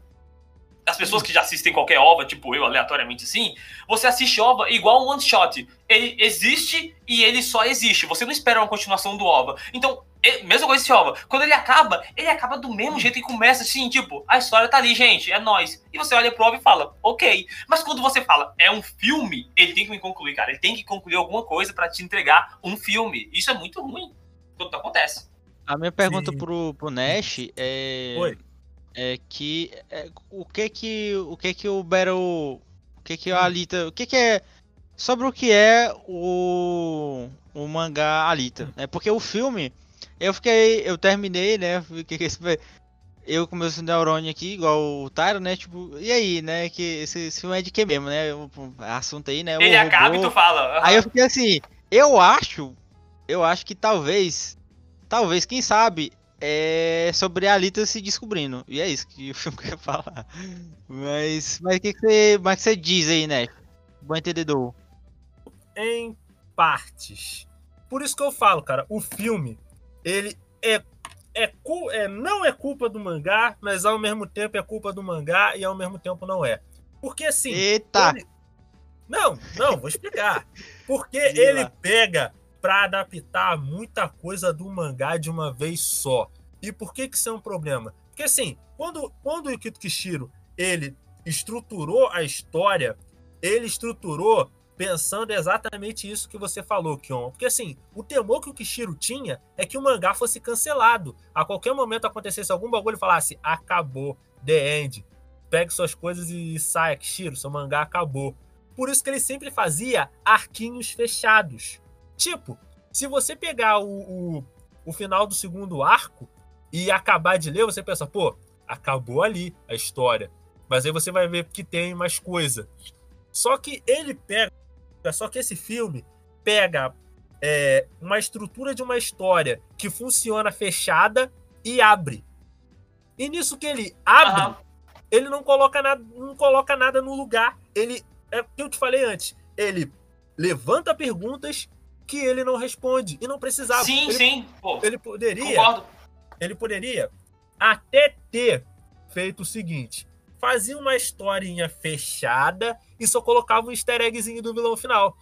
Speaker 5: As pessoas que já assistem qualquer OVA, tipo eu, aleatoriamente assim, você assiste OVA igual um one shot. Ele existe e ele só existe. Você não espera uma continuação do OVA. Então, e- mesma coisa esse OVA. Quando ele acaba, ele acaba do mesmo jeito que começa, assim, tipo, a história tá ali, gente, é nóis. E você olha pro OVA e fala, ok. Mas quando você fala, é um filme, ele tem que me concluir, cara. Ele tem que concluir alguma coisa pra te entregar um filme. Isso é muito ruim. Quando acontece.
Speaker 2: A minha pergunta pro, pro Nash é.
Speaker 1: Oi.
Speaker 2: É que. é, o que que. O que que o Battle. O que que a Alita. O que que é. Sobre o que é o. O mangá Alita. É porque o filme. Eu fiquei. Eu terminei, né? Fiquei esse- Eu com meus neurônios aqui, igual o Tyro, né? Tipo, e aí, né? Que esse, esse filme é de que mesmo, né? O, assunto aí, né? o
Speaker 5: Ele acaba e
Speaker 2: robô.
Speaker 5: tu fala.
Speaker 2: Aí eu fiquei assim, eu acho, eu acho que talvez, talvez, quem sabe, é sobre a Alita se descobrindo. E é isso que o filme quer falar. Mas, mas o que, que você, mas que você diz aí, né? Bom entendedor.
Speaker 1: em partes. Por isso que eu falo, cara, o filme, ele é, é, é não é culpa do mangá, mas ao mesmo tempo é culpa do mangá e ao mesmo tempo não é. Porque assim.
Speaker 2: Eita!
Speaker 1: ele- Não, não, vou explicar. Porque ele pega pra adaptar muita coisa do mangá de uma vez só. E por que que isso é um problema? Porque assim, quando, quando o Yukito Kishiro ele estruturou a história, ele estruturou pensando exatamente isso que você falou, Kion. Porque assim, o temor que o Kishiro tinha é que o mangá fosse cancelado. A qualquer momento acontecesse algum bagulho e falasse, acabou, the end. Pegue suas coisas e saia, Kishiro, seu mangá acabou. Por isso que ele sempre fazia arquinhos fechados. Tipo, se você pegar o, o, o final do segundo arco e acabar de ler, você pensa, pô, acabou ali a história. Mas aí você vai ver que tem mais coisa. Só que ele pega. Só que esse filme pega é, uma estrutura de uma história que funciona fechada e abre. E nisso que ele abre,
Speaker 5: Aham.
Speaker 1: ele não coloca nada, não coloca nada no lugar. Ele é o que eu te falei antes. Ele levanta perguntas que ele não responde e não precisava.
Speaker 5: Sim,
Speaker 1: ele,
Speaker 5: sim. Pô,
Speaker 1: Ele poderia
Speaker 5: concordo.
Speaker 1: ele poderia até ter feito o seguinte: fazia uma historinha fechada e só colocava um easter eggzinho do vilão final.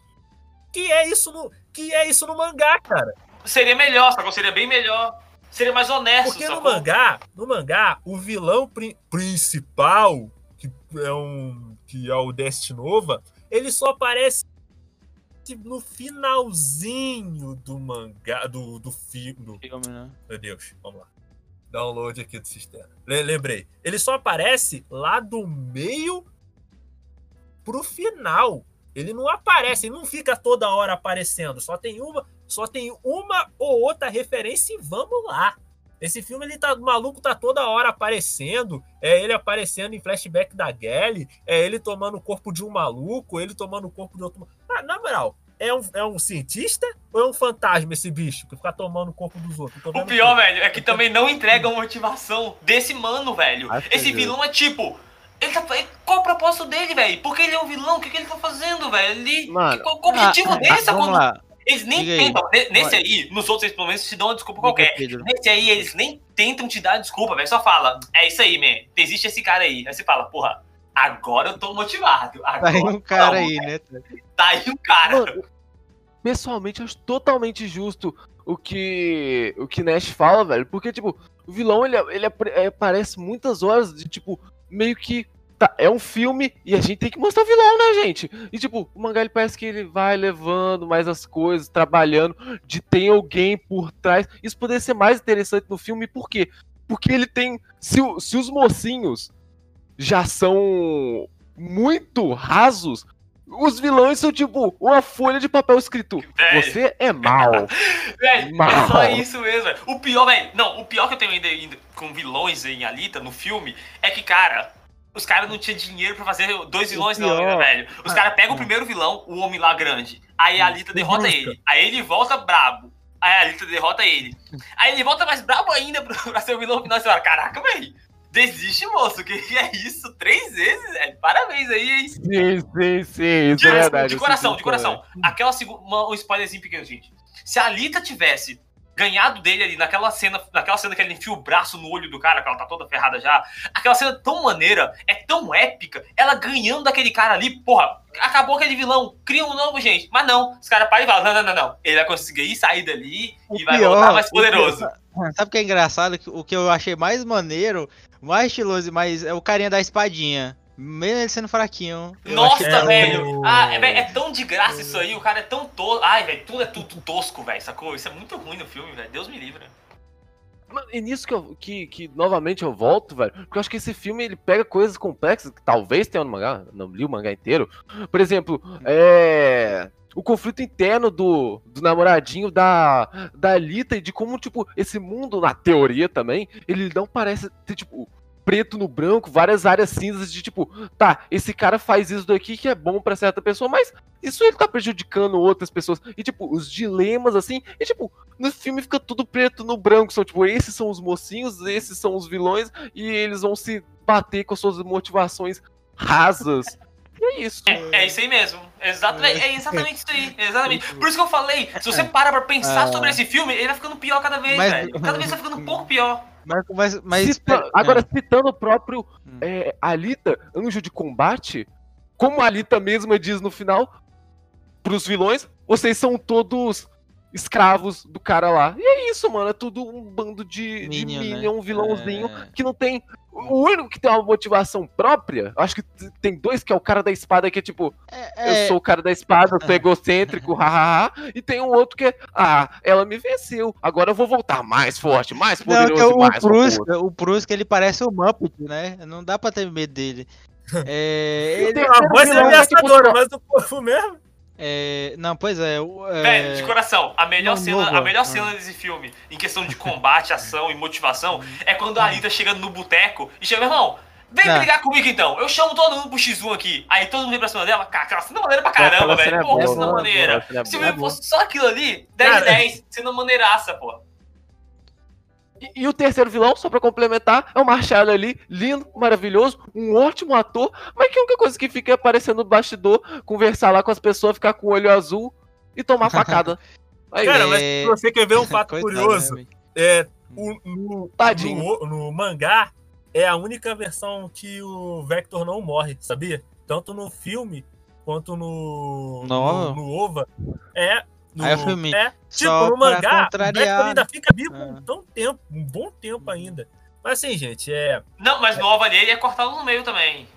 Speaker 1: Que é isso no, que é isso no mangá, cara.
Speaker 5: Seria melhor, sacou? Seria bem melhor. Seria mais honesto,
Speaker 1: Porque no
Speaker 5: sacou?
Speaker 1: mangá, no mangá, o vilão pri- principal, que é um que é o Destinova, ele só aparece no finalzinho do mangá, do, do filme. Do...
Speaker 2: Filme, né?
Speaker 1: Meu Deus, vamos lá. Download aqui do sistema. Le- Lembrei. Ele só aparece lá do meio pro final. Ele não aparece, ele não fica toda hora aparecendo. Só tem uma, só tem uma ou outra referência e vamos lá. Esse filme ele tá o maluco tá toda hora aparecendo, é ele aparecendo em flashback da Gelly, é ele tomando o corpo de um maluco, ele tomando o corpo de outro. Ah, na moral, é um, é um cientista ou é um fantasma esse bicho que fica tomando o corpo dos outros?
Speaker 5: O pior,
Speaker 1: aqui.
Speaker 5: velho, é que também não entrega a motivação desse mano, velho. Esse
Speaker 6: que-
Speaker 5: vilão é tipo. Ele tá, qual o propósito dele, velho? Porque ele é um vilão? O que, que ele tá fazendo, velho? Ele,
Speaker 6: Mano,
Speaker 5: qual, qual o objetivo
Speaker 2: ah,
Speaker 5: dele,
Speaker 2: ah,
Speaker 5: sacou? Eles nem
Speaker 2: Diga aí.
Speaker 5: tentam. ne- Nesse aí, nos outros eles pelo menos te dão uma desculpa
Speaker 2: Diga,
Speaker 5: qualquer.
Speaker 2: Pedro.
Speaker 5: Nesse aí, eles nem tentam te dar desculpa, velho. Só fala, é isso aí, man. Existe esse cara aí. Aí você fala, porra, agora eu tô motivado.
Speaker 2: Tá
Speaker 5: Agora,
Speaker 2: aí um cara
Speaker 5: não,
Speaker 2: aí, né?
Speaker 5: Tá aí um cara.
Speaker 6: Mano, pessoalmente, eu acho totalmente justo o que o que Nash fala, velho. Porque, tipo, o vilão, ele, ele apre- é, aparece muitas horas de, tipo, meio que. Tá, é um filme e a gente tem que mostrar o vilão, né, gente? E, tipo, o mangá, ele parece que ele vai levando mais as coisas, trabalhando, de tem alguém por trás. Isso poderia ser mais interessante no filme, por quê? Porque ele tem. Se, se os mocinhos já são muito rasos, os vilões são tipo uma folha de papel escrito. Você é mal.
Speaker 5: É
Speaker 6: Mal.
Speaker 5: só isso mesmo, velho. O pior, velho. Não, o pior que eu tenho ainda, ainda com vilões em Alita no filme é que, cara. Os caras não tinham dinheiro pra fazer dois vilões, não, velho. Os caras pegam o primeiro vilão, o homem lá grande. Aí a Alita derrota
Speaker 1: Brusca.
Speaker 5: ele. Aí ele volta brabo. Aí a Alita derrota ele. Aí ele volta mais brabo ainda pra, pra ser o vilão final. Você fala, caraca, velho. Desiste, moço. Que é isso? Três vezes, velho. Parabéns aí, hein?
Speaker 6: Sim, sim, sim. Isso
Speaker 5: De,
Speaker 6: é verdade.
Speaker 5: de
Speaker 6: eu
Speaker 5: coração, de coração. Aquela segunda. Um spoilerzinho pequeno, gente. Se a Alita tivesse ganhado dele ali naquela cena, naquela cena que ele enfia o braço no olho do cara, que ela tá toda ferrada já. Aquela cena tão maneira, é tão épica. Ela ganhando daquele cara ali, porra, acabou aquele vilão. Cria um novo, gente. Mas não, os caras param e falam: não, não, não, não. Ele vai conseguir sair dali e vai
Speaker 2: pior,
Speaker 5: voltar mais
Speaker 2: o
Speaker 5: poderoso.
Speaker 2: Sabe o que é engraçado? O que eu achei mais maneiro, mais estiloso e mais. É o carinha da espadinha. Mesmo ele sendo fraquinho.
Speaker 5: Nossa,
Speaker 2: achei-
Speaker 5: velho. Ah, é, é tão de graça isso aí. O cara é tão tosco. Ai, velho, tudo é tudo tosco, velho, sacou? Isso é muito ruim no filme, velho. Deus me livre.
Speaker 6: Mano, e nisso que, eu- que, que novamente eu volto, velho, porque eu acho que esse filme ele pega coisas complexas que talvez tenha no mangá, não li o mangá inteiro. Por exemplo, é. O conflito interno do, do namoradinho da, da Alita e de como, tipo, esse mundo, na teoria também, ele não parece ter, tipo, preto no branco, várias áreas cinzas de tipo, tá, esse cara faz isso daqui que é bom pra certa pessoa, mas isso ele tá prejudicando outras pessoas. E tipo, os dilemas assim, e tipo, no filme fica tudo preto no branco, são tipo, esses são os mocinhos, esses são os vilões e eles vão se bater com suas motivações rasas. É isso.
Speaker 5: É, é isso aí mesmo. Exatamente, é exatamente isso aí. Exatamente. Por isso que eu falei, se você para pra pensar
Speaker 2: Ah.
Speaker 5: sobre esse filme, ele vai ficando pior cada vez,
Speaker 2: Mas-
Speaker 5: velho. Cada vez vai ficando um pouco pior.
Speaker 2: Mas, mas, mas
Speaker 6: Cita- agora,
Speaker 2: é.
Speaker 6: citando o próprio é, Alita, anjo de combate, como a Alita mesma diz no final, pros vilões, vocês são todos escravos do cara lá. E é isso, mano. É tudo um bando de de
Speaker 2: Minion,
Speaker 6: Minion,
Speaker 2: né?
Speaker 6: um vilãozinho
Speaker 2: É.
Speaker 6: que não tem. O único que tem uma motivação própria, acho que tem dois, que é o cara da espada, que é tipo,
Speaker 2: é-
Speaker 6: eu sou o cara da espada, eu sou egocêntrico, hahaha. E tem um outro que é, ah, ela me venceu, agora eu vou voltar mais forte, mais
Speaker 2: Não,
Speaker 6: poderoso,
Speaker 2: é o,
Speaker 6: mais famoso."
Speaker 2: Prusca, o Prusca, ele parece o Muppet, né? Não dá pra ter medo dele. É, ele-
Speaker 1: Tem uma voz ameaçadora,
Speaker 2: tipo,
Speaker 1: mas o povo mesmo.
Speaker 2: É, não, pois é. o- é-
Speaker 5: Velho, de coração, a melhor,
Speaker 2: Não,
Speaker 5: cena,
Speaker 2: novo,
Speaker 5: a melhor
Speaker 2: ah.
Speaker 5: cena desse filme, em questão de combate, ação e motivação, é quando a Alita chega no boteco e chega, meu irmão, vem
Speaker 2: Não.
Speaker 5: brigar comigo então. Eu chamo todo mundo pro X1 aqui. Aí todo mundo vem pra cima dela, cara, aquela cena maneira pra caramba, velho.
Speaker 6: é
Speaker 5: Pô, que cena maneira.
Speaker 6: é
Speaker 5: Se
Speaker 6: boa.
Speaker 5: fosse só aquilo ali, 10 de
Speaker 1: Cara.
Speaker 5: 10. Cena maneiraça, pô.
Speaker 6: E, e o terceiro vilão, só pra complementar, é o Marshall ali, lindo, maravilhoso, um ótimo ator, mas que a única coisa que fica é aparecendo no bastidor, conversar lá com as pessoas, ficar com o olho azul e tomar facada. Aí,
Speaker 1: Cara,
Speaker 2: É.
Speaker 1: mas se você quer ver um fato
Speaker 2: Coitado,
Speaker 1: curioso,
Speaker 2: né,
Speaker 1: é, o- no,
Speaker 6: Tadinho.
Speaker 1: no, no mangá é a única versão que o Vector não morre, sabia? Tanto no filme quanto no,
Speaker 2: No-
Speaker 1: no, no OVA. É. No,
Speaker 2: Aí o filme,
Speaker 1: é, tipo,
Speaker 2: só
Speaker 1: no mangá. Vector ainda fica vivo
Speaker 2: Ah.
Speaker 1: um tão tempo, um bom tempo ainda. Mas assim, gente, é.
Speaker 5: Não, mas no OVA dele é cortado no meio também.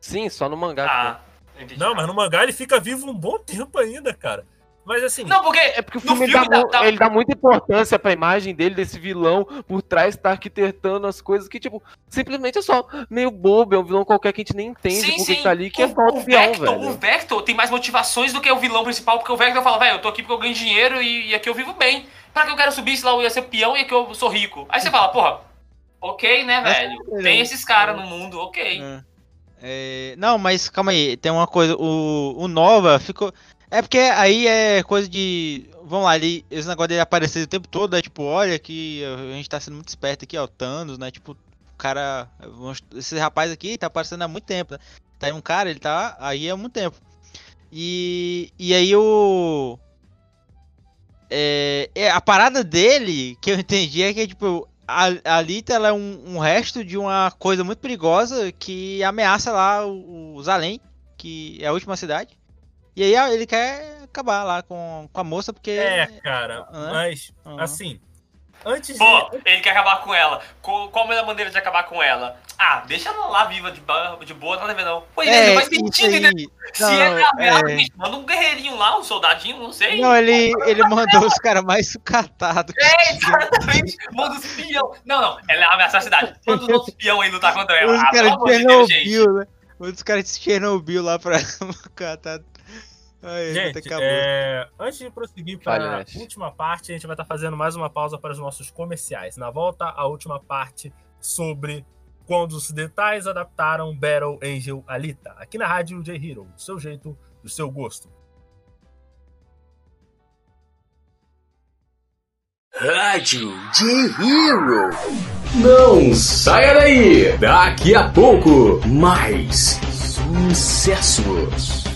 Speaker 6: Sim, só no mangá.
Speaker 5: Ah, entendi
Speaker 1: Não, mas no mangá ele fica vivo um bom tempo ainda, cara. Mas assim.
Speaker 5: Não, porque
Speaker 6: É porque o filme,
Speaker 5: filme
Speaker 6: dá,
Speaker 5: dá- dá-
Speaker 6: ele dá muita importância pra imagem dele, desse vilão por trás, tá arquitetando as coisas que, tipo, simplesmente é só meio bobo, é um vilão qualquer que a gente nem entende
Speaker 5: Sim,
Speaker 6: porque
Speaker 5: sim.
Speaker 6: tá ali, que é
Speaker 5: o,
Speaker 6: só
Speaker 5: o
Speaker 6: o
Speaker 5: Vector,
Speaker 6: velho.
Speaker 5: o Vector tem mais motivações do que o vilão principal, porque o Vector fala, velho, eu tô aqui porque eu ganho dinheiro e, e aqui eu vivo bem. Pra que eu quero subir, sei lá, eu ia ser peão e aqui eu sou rico. Aí você fala, porra, ok, né, velho? Tem esses caras no mundo, ok.
Speaker 2: É, não, mas calma aí, tem uma coisa. O, o Nova ficou. É porque aí é coisa de. Vamos lá, ele, esse negócio dele aparecer o tempo todo, é tipo, olha que a gente tá sendo muito esperto aqui, ó, Thanos, né? Tipo, o cara. Esse rapaz aqui tá aparecendo há muito tempo, né? Tá aí um cara, ele tá aí há muito tempo. E, e aí o. É, é, a parada dele, que eu entendi, é que, tipo, a, a Alita ela é um, um resto de uma coisa muito perigosa que ameaça lá os Além, que é a última cidade. E aí ele quer acabar lá com, com a moça, porque.
Speaker 1: É, cara, mas, assim, antes
Speaker 5: Pô,
Speaker 1: de...
Speaker 5: ele quer acabar com ela. Qual, qual a melhor maneira de acabar com ela? Ah, deixa ela lá viva de, de boa, a ver não. Pois é,
Speaker 2: É,
Speaker 5: não faz sentido, entendeu? Se
Speaker 2: Não,
Speaker 5: é a merda,
Speaker 2: é.
Speaker 5: manda um guerreirinho lá, um soldadinho, não sei.
Speaker 2: Não, ele, ele mandou os caras mais sucatados.
Speaker 5: É, exatamente. Manda os peão. Não, não, ela ameaça a cidade. Manda os outros peão aí lutar contra ela.
Speaker 2: Os
Speaker 5: Ah,
Speaker 2: caras de. Chernobyl, né? Os caras de Chernobyl lá pra catar. Ai,
Speaker 1: Gente, é, antes de prosseguir para a última parte, a gente vai estar fazendo mais uma pausa para os nossos comerciais. Na volta, a última parte sobre quando os detalhes adaptaram Battle Angel Alita. Aqui na rádio J Hero, do seu jeito, do seu gosto.
Speaker 11: Rádio J-Hero. Não saia daí! Daqui a pouco, mais sucessos.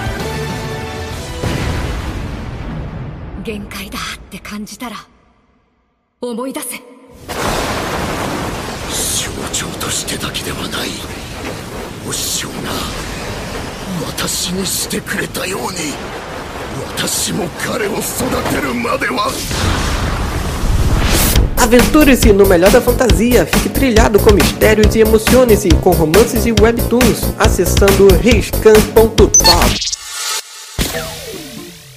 Speaker 14: 限界だって感じたら思い出せ
Speaker 11: 象徴としてだけではないお師匠が私にしてくれたように私も彼を育てるまでは
Speaker 13: Aventure-se no melhor da fantasia, fique trilhado com mistérios e emocione-se com romances e webtoons acessando riscan.top.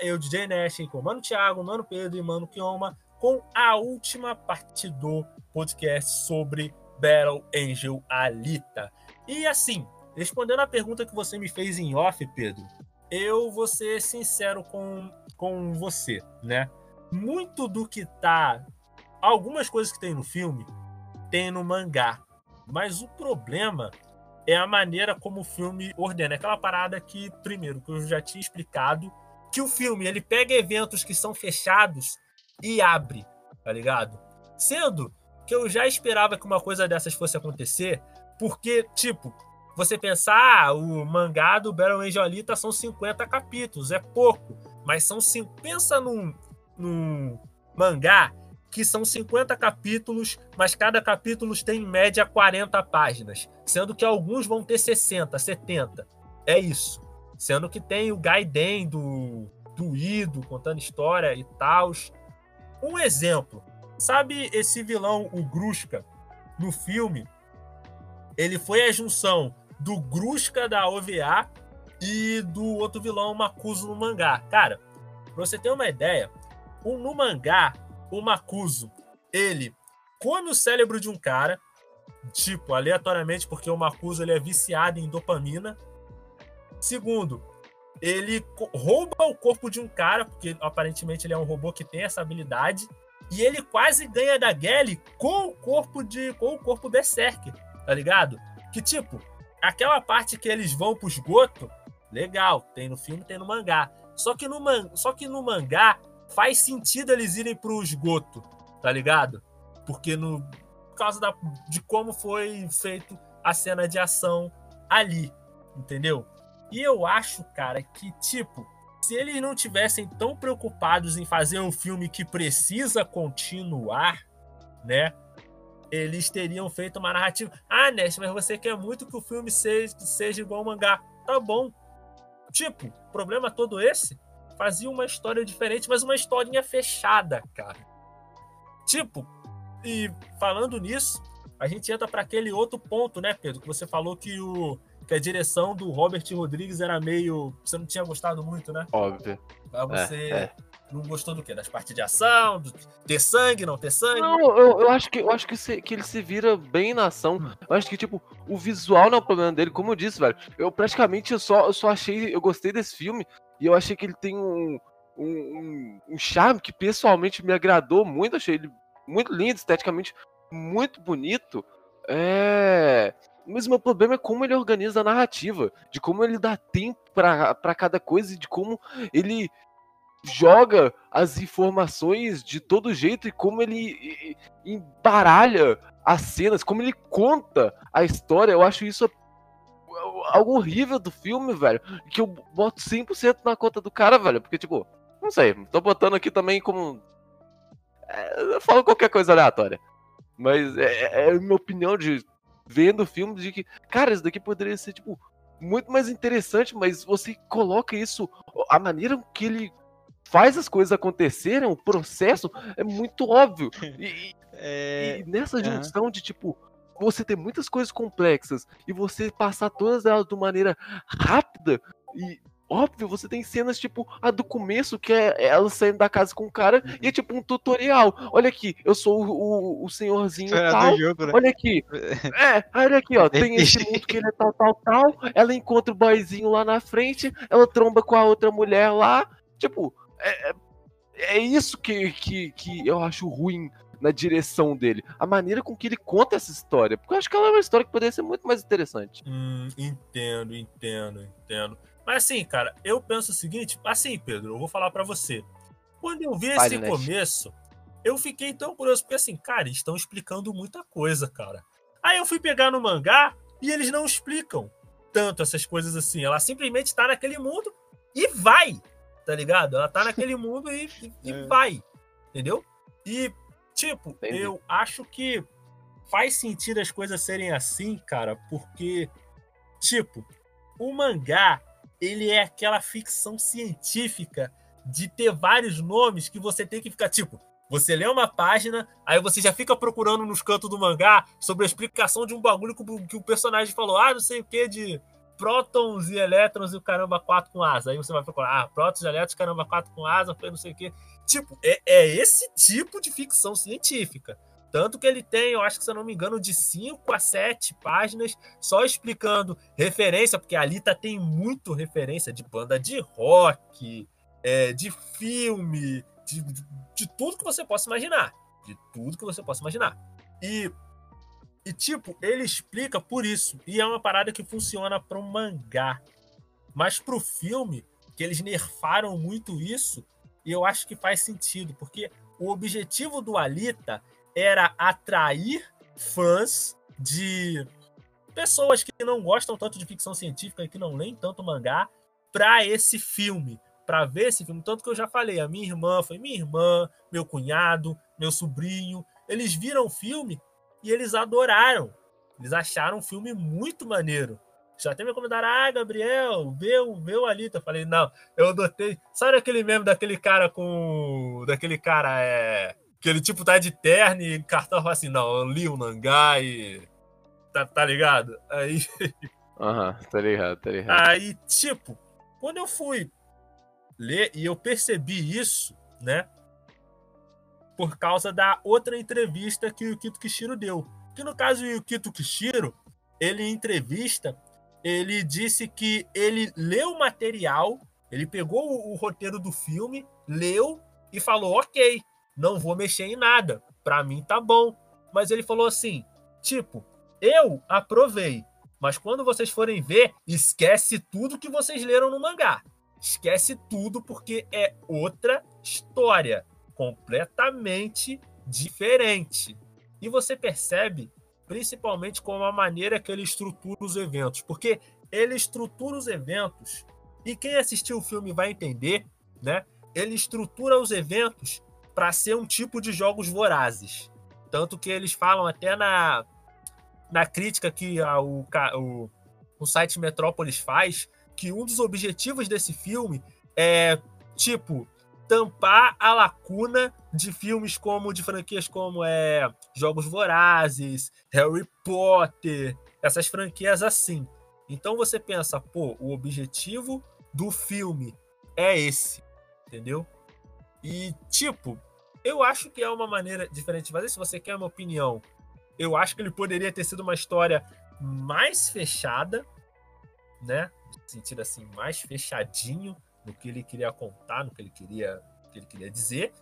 Speaker 1: Eu, DJ Nash, com o Mano Thiago, Mano Pedro e Mano Kioma, com a última parte do podcast sobre Battle Angel Alita. E assim, respondendo a pergunta que você me fez em off, Pedro, eu vou ser sincero com, com você, né? Muito do que tá. Algumas coisas que tem no filme tem no mangá. Mas o problema é a maneira como o filme ordena. É Aquela parada que, primeiro, que eu já tinha explicado, que o filme ele pega eventos que são fechados e abre, tá ligado? Sendo que eu já esperava que uma coisa dessas fosse acontecer, porque, tipo, você pensar, ah, o mangá do Battle Angel Alita são 50 capítulos, é pouco, mas são cinco. Pensa num, num mangá que são 50 capítulos, mas cada capítulo tem em média 40 páginas, sendo que alguns vão ter 60, 70. É isso. Sendo que tem o Gaiden do, do Ido contando história e tal. Um exemplo. Sabe esse vilão, o Gruska, no filme? Ele foi a junção do Gruska da OVA e do outro vilão, Makuso no mangá. Cara, pra você ter uma ideia, no mangá, o Makuzo, ele come o cérebro de um cara, tipo, aleatoriamente, porque o Makuzo ele é viciado em dopamina. Segundo, ele rouba o corpo de um cara, porque aparentemente ele é um robô que tem essa habilidade, e ele quase ganha da Gelly com o corpo de com o corpo Berserk, tá ligado? Que tipo, aquela parte que eles vão pro esgoto, legal, tem no filme, tem no mangá. Só que no, man, só que no mangá faz sentido eles irem pro esgoto, tá ligado? Porque no por causa da, de como foi feito a cena de ação ali, entendeu? E eu acho, cara, que tipo, se eles não tivessem tão preocupados em fazer um filme que precisa continuar, né? Eles teriam feito uma narrativa. Ah, Ness, mas você quer muito que o filme seja, seja igual ao mangá. Tá bom. Tipo, problema todo esse? Fazia uma história diferente, mas uma historinha fechada, cara. Tipo, e falando nisso, a gente entra para aquele outro ponto, né, Pedro? Que você falou que o que a direção do Robert Rodrigues era meio. Você não tinha gostado muito, né?
Speaker 6: Óbvio.
Speaker 1: Mas você é, é. não gostou do quê? Das partes de ação? Do... Ter sangue, não ter sangue?
Speaker 6: Não, eu, eu acho que, eu acho que, se, que ele se vira bem na ação. Eu acho que, tipo, o visual não é o problema dele, como eu disse, velho. Eu praticamente eu só, eu só achei. Eu gostei desse filme e eu achei que ele tem um. Um, um, um charme que pessoalmente me agradou muito, achei ele muito lindo, esteticamente muito bonito. É. Mas o meu problema é como ele organiza a narrativa, de como ele dá tempo para cada coisa e de como ele joga as informações de todo jeito e como ele embaralha as cenas, como ele conta a história. Eu acho isso algo horrível do filme, velho. Que eu boto 100% na conta do cara, velho. Porque, tipo, não sei, tô botando aqui também como. É, eu falo qualquer coisa aleatória. Mas é, é, é minha opinião de vendo o filme de que, cara, isso daqui poderia ser, tipo, muito mais interessante, mas você coloca isso, a maneira que ele faz as coisas acontecerem, o processo é muito óbvio. E, é... e nessa junção uhum. de, tipo, você ter muitas coisas complexas e você passar todas elas de maneira rápida e Óbvio, você tem cenas tipo a do começo, que é ela saindo da casa com o cara, e é tipo um tutorial. Olha aqui, eu sou o, o, o senhorzinho é tal. Jogo, né? Olha aqui. É, olha aqui, ó. Tem esse mundo que ele é tal, tal, tal. Ela encontra o boyzinho lá na frente, ela tromba com a outra mulher lá. Tipo, é, é, é isso que, que, que eu acho ruim na direção dele. A maneira com que ele conta essa história. Porque eu acho que ela é uma história que poderia ser muito mais interessante.
Speaker 1: Hum, entendo, entendo, entendo. Mas assim, cara, eu penso o seguinte, assim, Pedro, eu vou falar para você. Quando eu vi esse começo, eu fiquei tão curioso, porque assim, cara, eles estão explicando muita coisa, cara. Aí eu fui pegar no mangá e eles não explicam tanto essas coisas assim. Ela simplesmente tá naquele mundo e vai, tá ligado? Ela tá naquele mundo e, e, e é. vai, entendeu? E, tipo, Entendi. eu acho que faz sentido as coisas serem assim, cara, porque, tipo, o mangá ele é aquela ficção científica de ter vários nomes que você tem que ficar tipo. Você lê uma página, aí você já fica procurando nos cantos do mangá sobre a explicação de um bagulho que o personagem falou, ah, não sei o que, de prótons e elétrons e o caramba 4 com asa. Aí você vai procurar, ah, prótons e elétrons, caramba 4 com asa, foi não sei o que. Tipo, é, é esse tipo de ficção científica. Tanto que ele tem, eu acho que se eu não me engano, de 5 a 7 páginas só explicando referência, porque a Alita tem muito referência de banda de rock, é, de filme, de, de, tudo que você possa imaginar. De tudo que você possa imaginar. E, e, tipo, ele explica por isso. E é uma parada que funciona para um mangá. Mas para o filme, que eles nerfaram muito isso, eu acho que faz sentido, porque o objetivo do Alita era atrair fãs de pessoas que não gostam tanto de ficção científica e que não leem tanto mangá para esse filme, para ver esse filme. Tanto que eu já falei, a minha irmã foi minha irmã, meu cunhado, meu sobrinho, eles viram o filme e eles adoraram. Eles acharam o filme muito maneiro. Já até me recomendaram, ah, Gabriel, vê, o Alita. Eu falei, não, eu adotei. Sabe aquele meme daquele cara com. Daquele cara é que ele, tipo, tá de terno e cartão assim, não, eu li o mangá e. Tá, tá ligado? Aí.
Speaker 6: Aham, uhum, tá ligado, tá ligado.
Speaker 1: Aí, tipo, quando eu fui ler e eu percebi isso, né? por causa da outra entrevista que o Kito Kishiro deu. Que no caso o Kito Kishiro, ele em entrevista, ele disse que ele leu o material, ele pegou o, o roteiro do filme, leu e falou: "OK, não vou mexer em nada. Pra mim tá bom". Mas ele falou assim: "Tipo, eu aprovei, mas quando vocês forem ver, esquece tudo que vocês leram no mangá. Esquece tudo porque é outra história, completamente diferente. E você percebe principalmente com a maneira que ele estrutura os eventos, porque ele estrutura os eventos e quem assistiu o filme vai entender, né? Ele estrutura os eventos para ser um tipo de jogos vorazes. Tanto que eles falam até na, na crítica que a, o, o, o site Metrópolis faz, que um dos objetivos desse filme é, tipo, tampar a lacuna de filmes como, de franquias como é, Jogos Vorazes, Harry Potter, essas franquias assim. Então você pensa, pô, o objetivo do filme é esse, entendeu? E, tipo, eu acho que é uma maneira diferente de fazer. Se você quer uma opinião, eu acho que ele poderia ter sido uma história mais fechada, né? No sentido assim, mais fechadinho no que ele queria contar, no que ele queria, que ele queria dizer.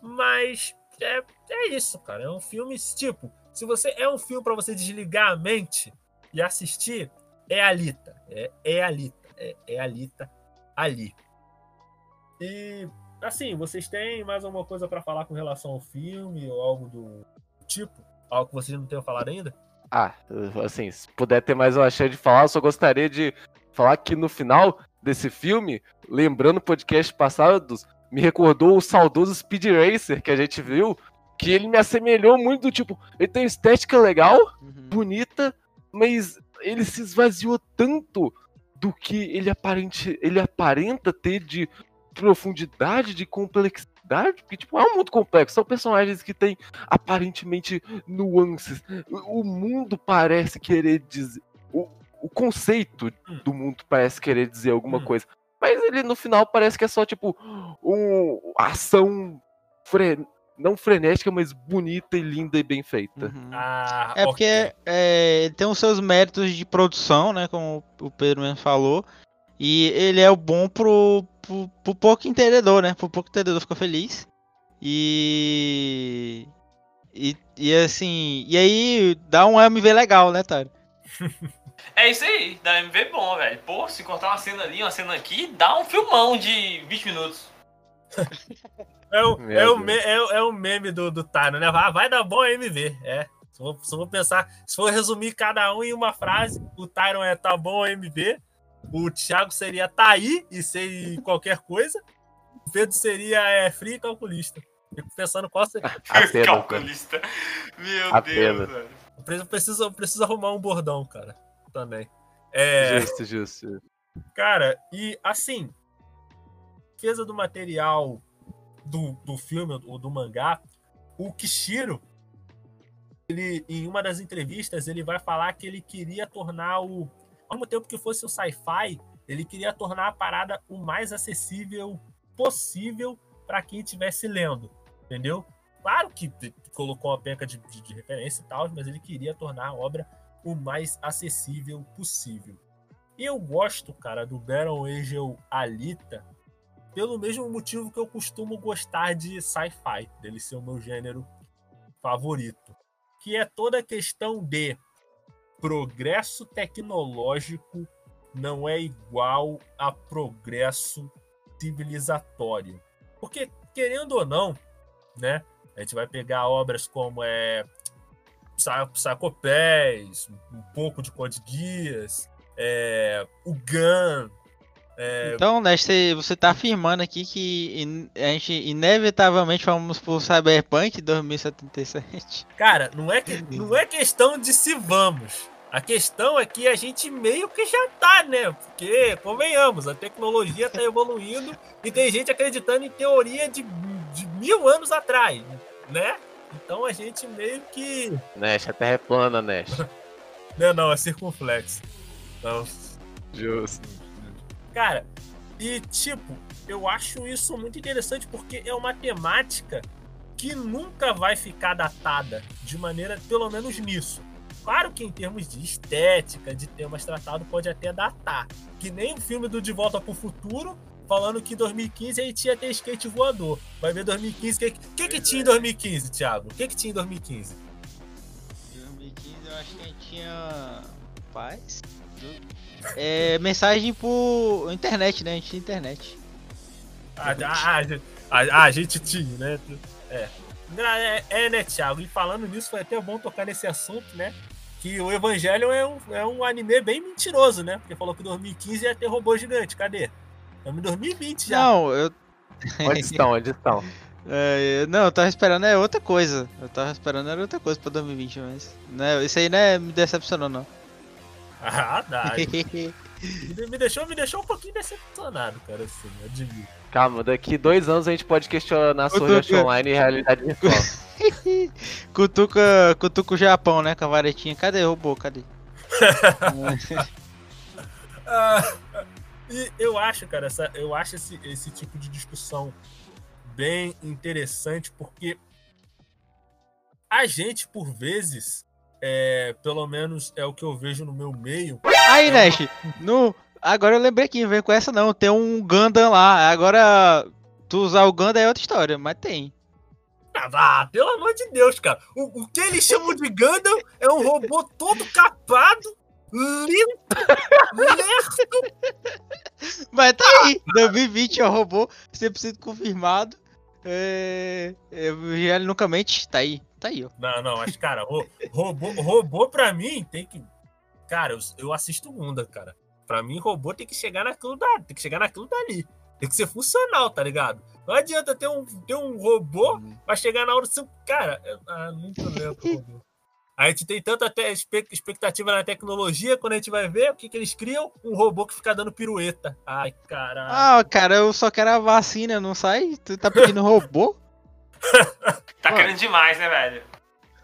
Speaker 1: Mas é, é isso, cara. É um filme tipo, se você é um filme para você desligar a mente e assistir, é Alita. É, é Alita. É, é Alita ali. E assim, vocês têm mais alguma coisa para falar com relação ao filme ou algo do tipo? Algo que vocês não tenham falado ainda?
Speaker 6: Ah, assim, se puder ter mais uma chance de falar, eu só gostaria de falar que no final desse filme, lembrando o podcast passados, me recordou o saudoso Speed Racer que a gente viu, que ele me assemelhou muito do tipo, ele tem estética legal, uhum. bonita, mas ele se esvaziou tanto do que ele, aparente, ele aparenta ter de profundidade, de complexidade porque, tipo, é um mundo complexo. São personagens que têm aparentemente nuances. O, mundo parece querer dizer. O, o conceito hum. do mundo parece querer dizer alguma hum. coisa. Mas ele no final parece que é só, tipo, uma ação fre... não frenética, mas bonita e linda e bem feita.
Speaker 2: Uhum. Ah, é porque okay. é, tem os seus méritos de produção, né? Como o Pedro mesmo falou. E ele é o bom pro, pro, pro pouco entendedor, né? Pro pouco entendedor ficou feliz. E. E, e assim. E aí dá um MV legal, né, Tário?
Speaker 5: É isso aí, dá um MV bom, velho. Pô, se cortar uma cena ali, uma cena aqui, dá um filmão de 20 minutos.
Speaker 1: é, o, é, o, é, é o meme do, do Tano, né? Vai, vai dar bom MV. É. Se for, se for pensar, se for resumir cada um em uma frase, o Tyron é tá bom MV, o Thiago seria tá aí e sei qualquer coisa. O Pedro seria é, frio e calculista. Fico pensando qual seria.
Speaker 5: Apenas, calculista. Meu Apenas. Deus, velho.
Speaker 1: Eu preciso, eu preciso arrumar um bordão, cara. Também. É...
Speaker 6: Justo, justo.
Speaker 1: Cara, e assim, defesa do material do, do filme ou do mangá, o Kishiro, ele, em uma das entrevistas, ele vai falar que ele queria tornar o ao mesmo tempo que fosse o sci-fi, ele queria tornar a parada o mais acessível possível para quem estivesse lendo, entendeu? Claro que colocou uma penca de, de, de referência e tal, mas ele queria tornar a obra o mais acessível possível. E eu gosto, cara, do Battle Angel Alita pelo mesmo motivo que eu costumo gostar de sci-fi, dele ser o meu gênero favorito, que é toda a questão de progresso tecnológico não é igual a progresso civilizatório. Porque, querendo ou não, né, a gente vai pegar obras como é, Psychopés, um pouco de Code Guias, é, o Gun,
Speaker 2: é... Então, Neste, você está afirmando aqui que a gente inevitavelmente vamos pro Cyberpunk 2077?
Speaker 1: Cara, não é, que, não é questão de se vamos. A questão é que a gente meio que já tá, né? Porque, convenhamos, a tecnologia tá evoluindo e tem gente acreditando em teoria de, de mil anos atrás, né? Então a gente meio que.
Speaker 6: Neste, a Terra é plana, Neste.
Speaker 1: não, não, é circunflexo. Então...
Speaker 6: Justo.
Speaker 1: Cara, e tipo, eu acho isso muito interessante porque é uma temática que nunca vai ficar datada de maneira, pelo menos nisso. Claro que em termos de estética, de temas tratados, pode até datar. Que nem o filme do De Volta pro Futuro, falando que em 2015 a gente ia ter skate voador. Vai ver 2015. O que, que, que tinha em 2015, Thiago? O que, que tinha em 2015?
Speaker 2: 2015 eu acho que a gente tinha. Paz? É, mensagem por internet, né? A gente tinha internet.
Speaker 1: Ah, ah, a, a, a gente tinha, né? É. É, é, né, Thiago? E falando nisso, foi até bom tocar nesse assunto, né? Que o Evangelho é um, é um anime bem mentiroso, né? Porque falou que em 2015 ia ter robô gigante. Cadê? Estamos em 2020 já.
Speaker 2: Não, eu.
Speaker 6: Onde estão? Onde estão?
Speaker 2: É, não, eu tava esperando é outra coisa. Eu tava esperando era outra coisa pra 2020, mas. Né, isso aí não é, me decepcionou, não.
Speaker 1: Ah, dá. me, deixou, me deixou um pouquinho decepcionado, cara, assim, admito.
Speaker 6: Calma, daqui dois anos a gente pode questionar Sword Art Online e realidade virtual.
Speaker 2: cutuca, cutuca o Japão, né, com a varetinha. Cadê o robô? Cadê?
Speaker 1: ah, e eu acho, cara, essa, eu acho esse, esse tipo de discussão bem interessante, porque a gente, por vezes, é, pelo menos é o que eu vejo no meu meio.
Speaker 2: Aí,
Speaker 1: é
Speaker 2: Nash, uma... no, agora eu lembrei que vem com essa não, tem um Gundam lá. Agora, tu usar o Gundam é outra história, mas tem.
Speaker 1: Ah, pelo amor de Deus, cara. O, o que eles chamam de Gundam é um robô todo capado, limpo, lerto.
Speaker 2: Mas tá aí, 2020 é um robô 100% confirmado. É, é, ele nunca mente, tá aí, tá aí, ó.
Speaker 1: Não, não, mas cara, ro, robô, robô pra mim tem que. Cara, eu, eu assisto Gunda, cara. Pra mim, robô tem que chegar naquilo da, tem que chegar naquilo dali. Tem que ser funcional, tá ligado? Não adianta ter um, ter um robô uhum. pra chegar na hora do seu. Cara, eu, ah, nunca lembro robô. A gente tem tanta expectativa na tecnologia, quando a gente vai ver o que, que eles criam, um robô que fica dando pirueta. Ai, caralho.
Speaker 2: Ah, cara, eu só quero a vacina, não sai? Tu tá pedindo robô?
Speaker 5: tá querendo demais, né, velho?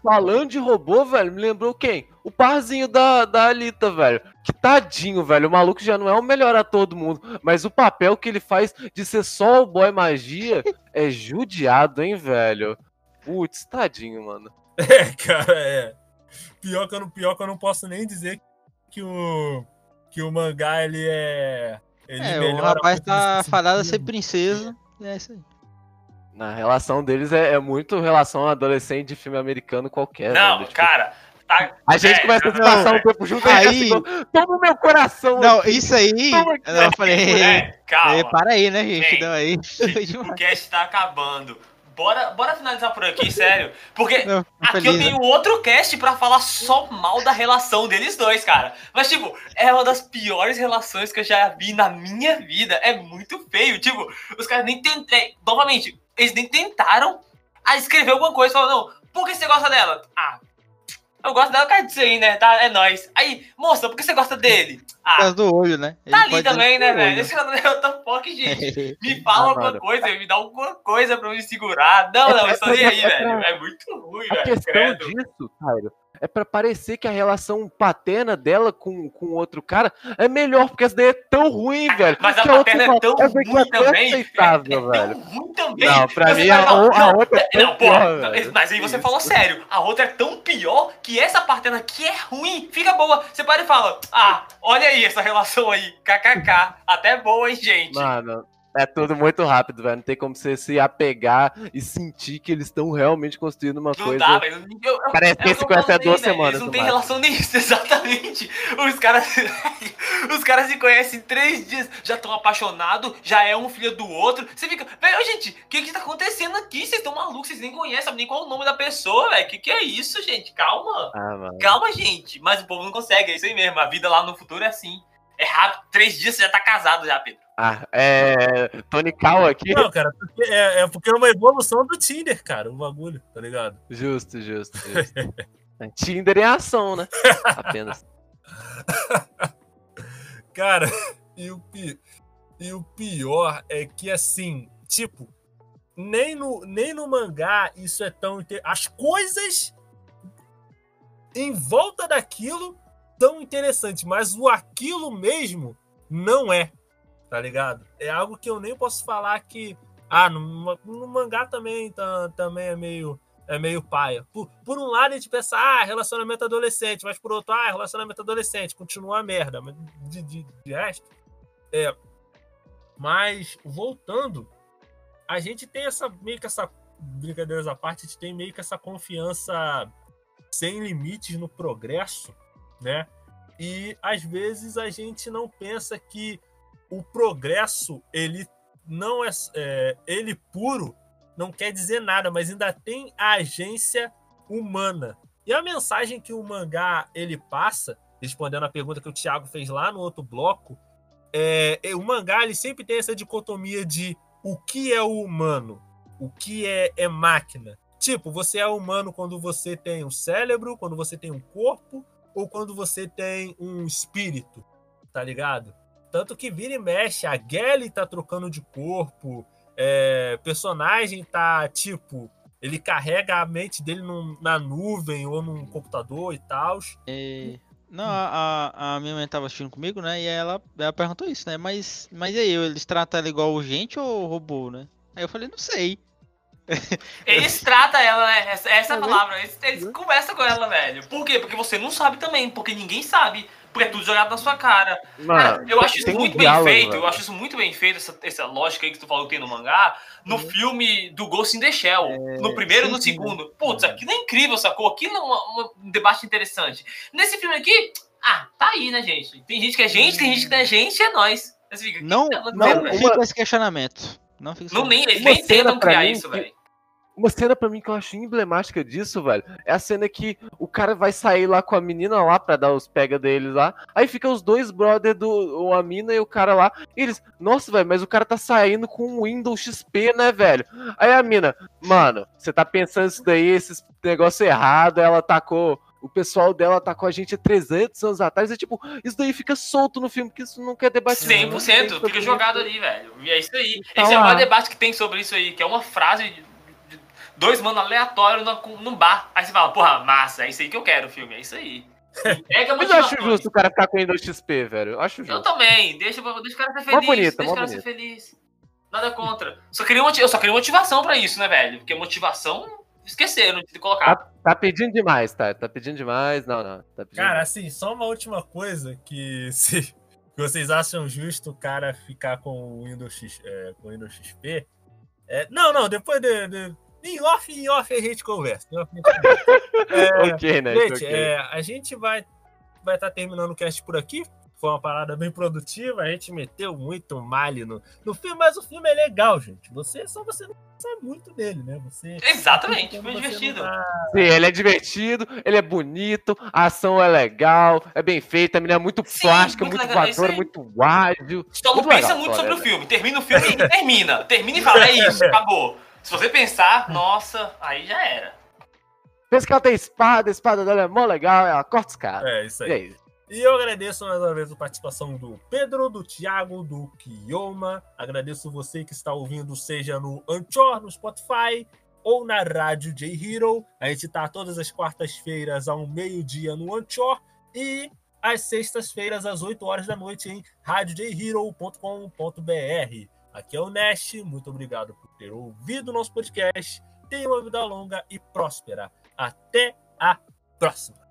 Speaker 6: Falando de robô, velho, me lembrou quem? O parzinho da, da Alita, velho. Que tadinho, velho. O maluco já não é o melhor ator do mundo. Mas o papel que ele faz de ser só o boy magia é judiado, hein, velho? Putz, tadinho, mano.
Speaker 1: É, cara, é. Pior que, eu não, pior que eu não posso nem dizer que o, que o mangá ele é. Ele
Speaker 2: é, o rapaz tá fadado a ser princesa. É isso aí.
Speaker 6: Na relação deles é, é muito relação adolescente de filme americano qualquer.
Speaker 5: Não, velho, tipo, cara. Tá,
Speaker 6: a gente é, começa a se passar um tempo junto aí. Assim, toma o meu coração.
Speaker 2: Não, aqui, isso aí. Não, eu falei. É, calma. para aí, né, gente?
Speaker 5: Não,
Speaker 2: aí.
Speaker 5: o cast tá acabando. Bora, bora finalizar por aqui, sério. Porque não, aqui eu tenho outro cast pra falar só mal da relação deles dois, cara. Mas, tipo, é uma das piores relações que eu já vi na minha vida. É muito feio. Tipo, os caras nem tentaram. É, novamente, eles nem tentaram a escrever alguma coisa. Falaram, não, por que você gosta dela? Ah, eu gosto dela por causa disso aí, né? Tá, é nóis. Aí, moça, por que você gosta dele?
Speaker 2: Ah, por causa do olho, né?
Speaker 5: Ele tá ali também, né, velho? Esse cara é outra foque, gente. Me fala alguma coisa, me dá alguma coisa pra me segurar. Não, não, isso aí, aí, velho. É muito ruim,
Speaker 6: velho.
Speaker 5: A
Speaker 6: questão credo. disso, Cairo, é para parecer que a relação paterna dela com, com outro cara é melhor, porque essa daí é tão ruim, velho.
Speaker 5: Mas a paterna é tão ruim também.
Speaker 6: Aceitável, é, é
Speaker 5: velho. ruim também.
Speaker 6: Não, pra mim a, outra é
Speaker 5: Não, pô, mas aí você falou sério. A outra é tão pior que essa paterna aqui é ruim. Fica boa. Você para e fala, ah, olha aí essa relação aí, kkk. Até boa, hein, gente.
Speaker 6: Mano, é tudo muito rápido, velho. Não tem como você se apegar e sentir que eles estão realmente construindo uma não coisa. Dá, velho. Eu, eu, Parece que esse conhece há duas né? semanas.
Speaker 5: Eles não tem relação nisso, exatamente. Os caras. os caras se conhecem três dias, já estão apaixonados, já é um filho do outro. Você fica, velho, gente, o que que tá acontecendo aqui? Vocês estão malucos, vocês nem conhecem, sabem nem qual é o nome da pessoa, velho. O que que é isso, gente? Calma.
Speaker 6: Ah,
Speaker 5: Calma, gente. Mas o povo não consegue, é isso aí mesmo. A vida lá no futuro é assim. É rápido, três dias você já tá casado já, Pedro.
Speaker 6: Ah, é. Tony Cal aqui.
Speaker 1: Não, cara, porque é, é, porque é uma evolução do Tinder, cara, o bagulho, tá ligado?
Speaker 6: Justo, justo, justo. Tinder em ação, né? Apenas.
Speaker 1: cara, e o, e o pior é que, assim, tipo, nem no, nem no mangá isso é tão. As coisas em volta daquilo tão interessantes, mas o aquilo mesmo não é tá ligado? É algo que eu nem posso falar que Ah, no, no mangá também, tá, também é meio é meio paia. Por, por um lado, a gente pensa, ah, relacionamento adolescente, mas por outro, ah, relacionamento adolescente, continua a merda. Mas de, de, de resto. É. Mas, voltando, a gente tem essa meio que essa. Brincadeiras à parte, a gente tem meio que essa confiança sem limites no progresso, né? E às vezes a gente não pensa que o progresso ele não é, é ele puro não quer dizer nada, mas ainda tem a agência humana. E a mensagem que o mangá ele passa, respondendo a pergunta que o Thiago fez lá no outro bloco, é, é, o mangá ele sempre tem essa dicotomia de o que é o humano, o que é, é máquina. Tipo, você é humano quando você tem um cérebro, quando você tem um corpo, ou quando você tem um espírito, tá ligado? Tanto que vira e mexe, a Gelly tá trocando de corpo, é, personagem tá tipo. Ele carrega a mente dele num, na nuvem ou num computador e tal.
Speaker 2: É, não, a, a minha mãe tava assistindo comigo, né? E ela, ela perguntou isso, né? Mas, mas e aí, eles tratam ela igual gente ou robô, né? Aí eu falei, não sei.
Speaker 5: Eles tratam ela, né? Essa, essa é a palavra. Eles, eles conversam com ela, velho. Por quê? Porque você não sabe também. Porque ninguém sabe. Porque é tudo jogado na sua cara. Mano, cara, eu acho isso muito um bem diálogo, feito. Mano. Eu acho isso muito bem feito, essa, essa lógica aí que tu falou que tem no mangá, no uhum. filme do Ghost in the Shell. É, no primeiro e no segundo. Putz, aquilo é incrível, sacou? Aquilo é uma, um debate interessante. Nesse filme aqui, ah, tá aí, né, gente? Tem gente que é gente, tem gente que não é gente, é nós.
Speaker 2: Não, não, não fica esse questionamento. Não, fica
Speaker 5: não nem, eles nem tentam criar isso, velho.
Speaker 6: Uma cena para mim que eu acho emblemática disso, velho, é a cena que o cara vai sair lá com a menina lá pra dar os pega deles lá. Aí fica os dois brother do a mina e o cara lá. E eles, nossa, velho, mas o cara tá saindo com um Windows XP, né, velho? Aí a mina, mano, você tá pensando isso daí, esse negócio errado, ela tacou o pessoal dela tá com a gente há 300 anos atrás. É tipo, isso daí fica solto no filme, porque isso não quer debater.
Speaker 5: 100%, fica jogado ali, velho. E é isso aí. Então, Esse é o maior debate que tem sobre isso aí, que é uma frase dois mano aleatórios no, no bar. Aí você fala, porra, massa, é isso aí que eu quero o filme, é isso aí.
Speaker 6: Pega Mas eu acho justo o cara ficar com Windows XP, velho. Eu acho justo.
Speaker 5: Eu também, deixa, deixa o cara ser feliz. Bonito, deixa o cara bonito. ser feliz. Nada contra. Só queria, eu só queria motivação pra isso, né, velho? Porque motivação, esqueceram de colocar.
Speaker 6: Tá, tá, pedindo demais, tá? Tá pedindo demais. Não, não. Tá
Speaker 1: cara, demais. assim, só uma última coisa que se vocês acham justo o cara ficar com o Windows, X, é, com o Windows XP. É, não, não, depois de, de, em off, em off a gente conversa. É, ok, né? Gente, okay. É, a gente vai vai estar tá terminando o cast por aqui. Foi uma parada bem produtiva. A gente meteu muito malho no, no filme, mas o filme é legal, gente. Você só você não sabe muito dele, né? Você
Speaker 5: Exatamente, foi divertido.
Speaker 6: Tá... Sim, ele é divertido, ele é bonito, a ação é legal, é bem feita, a menina é muito Sim, plástica, muito, muito voadora, muito ágil.
Speaker 5: Só não pensa legal, muito sobre o filme. Termina o filme e termina. Termina e fala, é isso, acabou. Se você pensar, nossa, aí já era.
Speaker 6: Pensa que ela tem espada, a espada dela é mó legal, ela corta os caras.
Speaker 1: É, isso aí. E, aí. e eu agradeço mais uma vez a participação do Pedro, do Thiago, do Kioma. Agradeço você que está ouvindo, seja no Anchor, no Spotify ou na Rádio J Hero. A gente tá todas as quartas-feiras ao meio-dia no Anchor e às sextas-feiras às 8 horas da noite em radiojhero.com.br. Aqui é o Nest, muito obrigado por ter ouvido o nosso podcast. Tenha uma vida longa e próspera. Até a próxima!